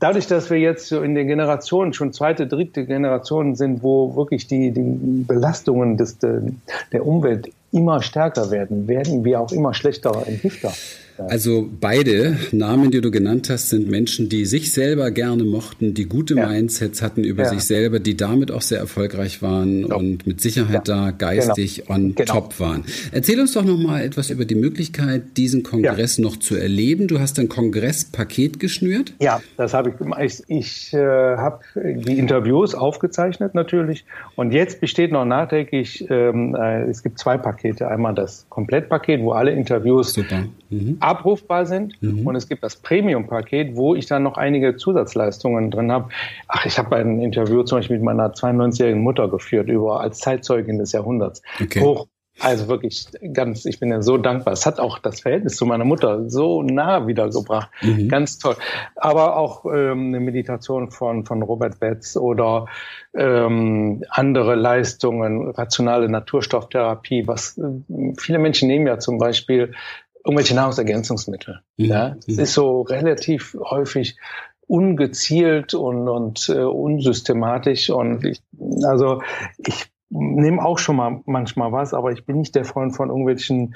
Speaker 3: dadurch, dass wir jetzt so in den Generationen, schon zweite, dritte Generation sind, wo wirklich die, die Belastungen des, der Umwelt immer stärker werden, werden wir auch immer schlechter Entgifter.
Speaker 2: Also beide Namen, die du genannt hast, sind Menschen, die sich selber gerne mochten, die gute ja. Mindsets hatten über ja. sich selber, die damit auch sehr erfolgreich waren genau. und mit Sicherheit ja. da geistig genau. on genau. top waren. Erzähl uns doch noch mal etwas über die Möglichkeit, diesen Kongress noch zu erleben. Du hast ein Kongresspaket geschnürt?
Speaker 3: Ja, das habe ich gemacht. Ich, ich äh, habe die Interviews aufgezeichnet natürlich und jetzt besteht noch nachträglich, ähm, äh, es gibt zwei Pakete. Einmal das Komplettpaket, wo alle Interviews. Mhm abrufbar sind. Mhm. Und es gibt das Premium-Paket, wo ich dann noch einige Zusatzleistungen drin habe. Ach, ich habe ein Interview zum Beispiel mit meiner 92-jährigen Mutter geführt über als Zeitzeugin des Jahrhunderts. Okay. Hoch, also wirklich ganz, ich bin ja so dankbar. Es hat auch das Verhältnis zu meiner Mutter so nah wiedergebracht. Mhm. Ganz toll. Aber auch ähm, eine Meditation von, von Robert Betz oder ähm, andere Leistungen, rationale Naturstofftherapie, was äh, viele Menschen nehmen ja zum Beispiel irgendwelche Nahrungsergänzungsmittel. Mhm. Ja, es ist so relativ häufig ungezielt und, und äh, unsystematisch und ich, also ich nehme auch schon mal manchmal was, aber ich bin nicht der Freund von irgendwelchen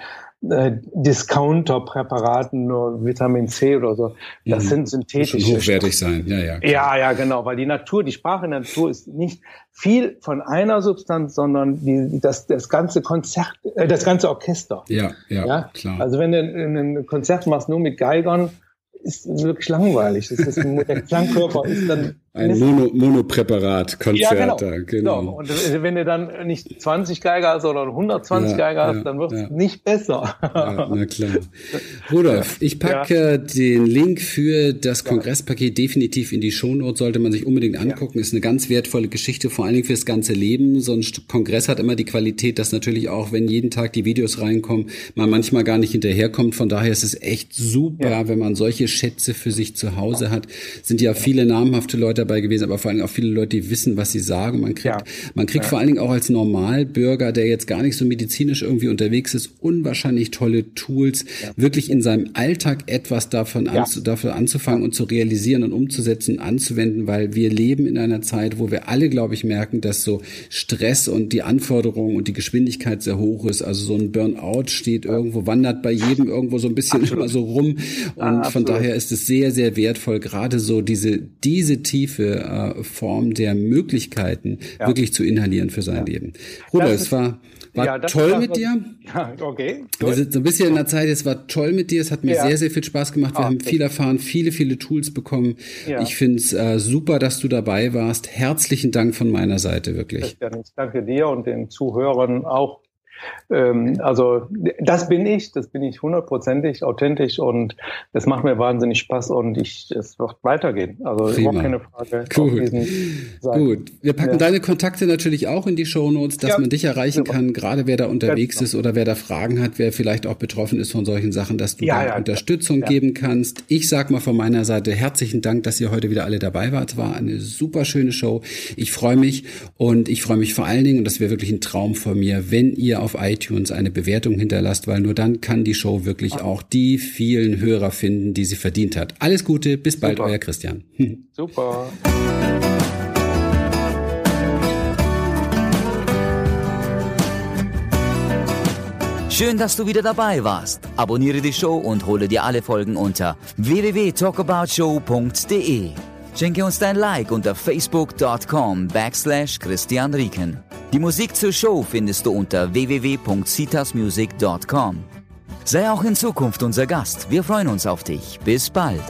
Speaker 3: äh, Discounter-Präparaten, nur Vitamin C oder so. Das mhm. sind synthetische.
Speaker 2: Muss hochwertig sein, ja, ja.
Speaker 3: Klar. Ja, ja, genau, weil die Natur, die Sprache in der Natur ist nicht viel von einer Substanz, sondern die, das, das ganze Konzert, äh, das ganze Orchester.
Speaker 2: Ja, ja, ja, klar.
Speaker 3: Also wenn du ein Konzert machst nur mit Geigern, ist wirklich langweilig. Das ist, der Klangkörper ist dann
Speaker 2: ein Mono, Monopräparat, Konzert. Ja,
Speaker 3: genau. genau. So, und wenn du dann nicht 20 Geiger hast oder 120 ja, Geiger hast, ja, dann wird es ja. nicht besser.
Speaker 2: Na klar. [laughs] Rudolf, ich packe den Link für das Kongresspaket definitiv in die Shownotes, sollte man sich unbedingt angucken. Ist eine ganz wertvolle Geschichte, vor allen Dingen fürs ganze Leben. So ein Kongress hat immer die Qualität, dass natürlich auch, wenn jeden Tag die Videos reinkommen, man manchmal gar nicht hinterherkommt. Von daher ist es echt super, wenn man solche Schätze für sich zu Hause hat. Sind ja viele namhafte Leute dabei gewesen, aber vor allem auch viele Leute, die wissen, was sie sagen. Man kriegt, ja. man kriegt ja. vor allen Dingen auch als Normalbürger, der jetzt gar nicht so medizinisch irgendwie unterwegs ist, unwahrscheinlich tolle Tools, ja. wirklich in seinem Alltag etwas davon an, dafür anzufangen und zu realisieren und umzusetzen, anzuwenden, weil wir leben in einer Zeit, wo wir alle, glaube ich, merken, dass so Stress und die Anforderungen und die Geschwindigkeit sehr hoch ist. Also so ein Burnout steht irgendwo, wandert bei jedem irgendwo so ein bisschen Absolut. immer so rum. Und ah, von daher ist es sehr, sehr wertvoll, gerade so diese, diese tiefe tiefe äh, Form der Möglichkeiten ja. wirklich zu inhalieren für sein ja. Leben. Rudolf, es war, war ja, toll mit dir. Ja, okay. Wir sind so ein bisschen in der Zeit, es war toll mit dir, es hat mir sehr, sehr viel Spaß gemacht. Wir okay. haben viel erfahren, viele, viele Tools bekommen. Ich finde es äh, super, dass du dabei warst. Herzlichen Dank von meiner Seite, wirklich.
Speaker 3: Ich danke dir und den Zuhörern auch ähm, also das bin ich, das bin ich hundertprozentig authentisch und es macht mir wahnsinnig Spaß und ich, es wird weitergehen. Also Prima. überhaupt keine Frage.
Speaker 2: Gut. Gut. Wir packen ja. deine Kontakte natürlich auch in die Show Notes, dass ja. man dich erreichen Super. kann, gerade wer da unterwegs genau. ist oder wer da Fragen hat, wer vielleicht auch betroffen ist von solchen Sachen, dass du ja, da Unterstützung geben kannst. Ich sag mal von meiner Seite herzlichen Dank, dass ihr heute wieder alle dabei wart. Es war eine super schöne Show. Ich freue mich und ich freue mich vor allen Dingen, und das wäre wirklich ein Traum von mir, wenn ihr auf iTunes eine Bewertung hinterlasst, weil nur dann kann die Show wirklich auch die vielen Hörer finden, die sie verdient hat. Alles Gute, bis bald, Super. euer Christian. [laughs]
Speaker 3: Super.
Speaker 1: Schön, dass du wieder dabei warst. Abonniere die Show und hole dir alle Folgen unter www.talkaboutshow.de. Schenke uns dein Like unter facebook.com backslash Christian Rieken. Die Musik zur Show findest du unter www.citasmusic.com. Sei auch in Zukunft unser Gast. Wir freuen uns auf dich. Bis bald.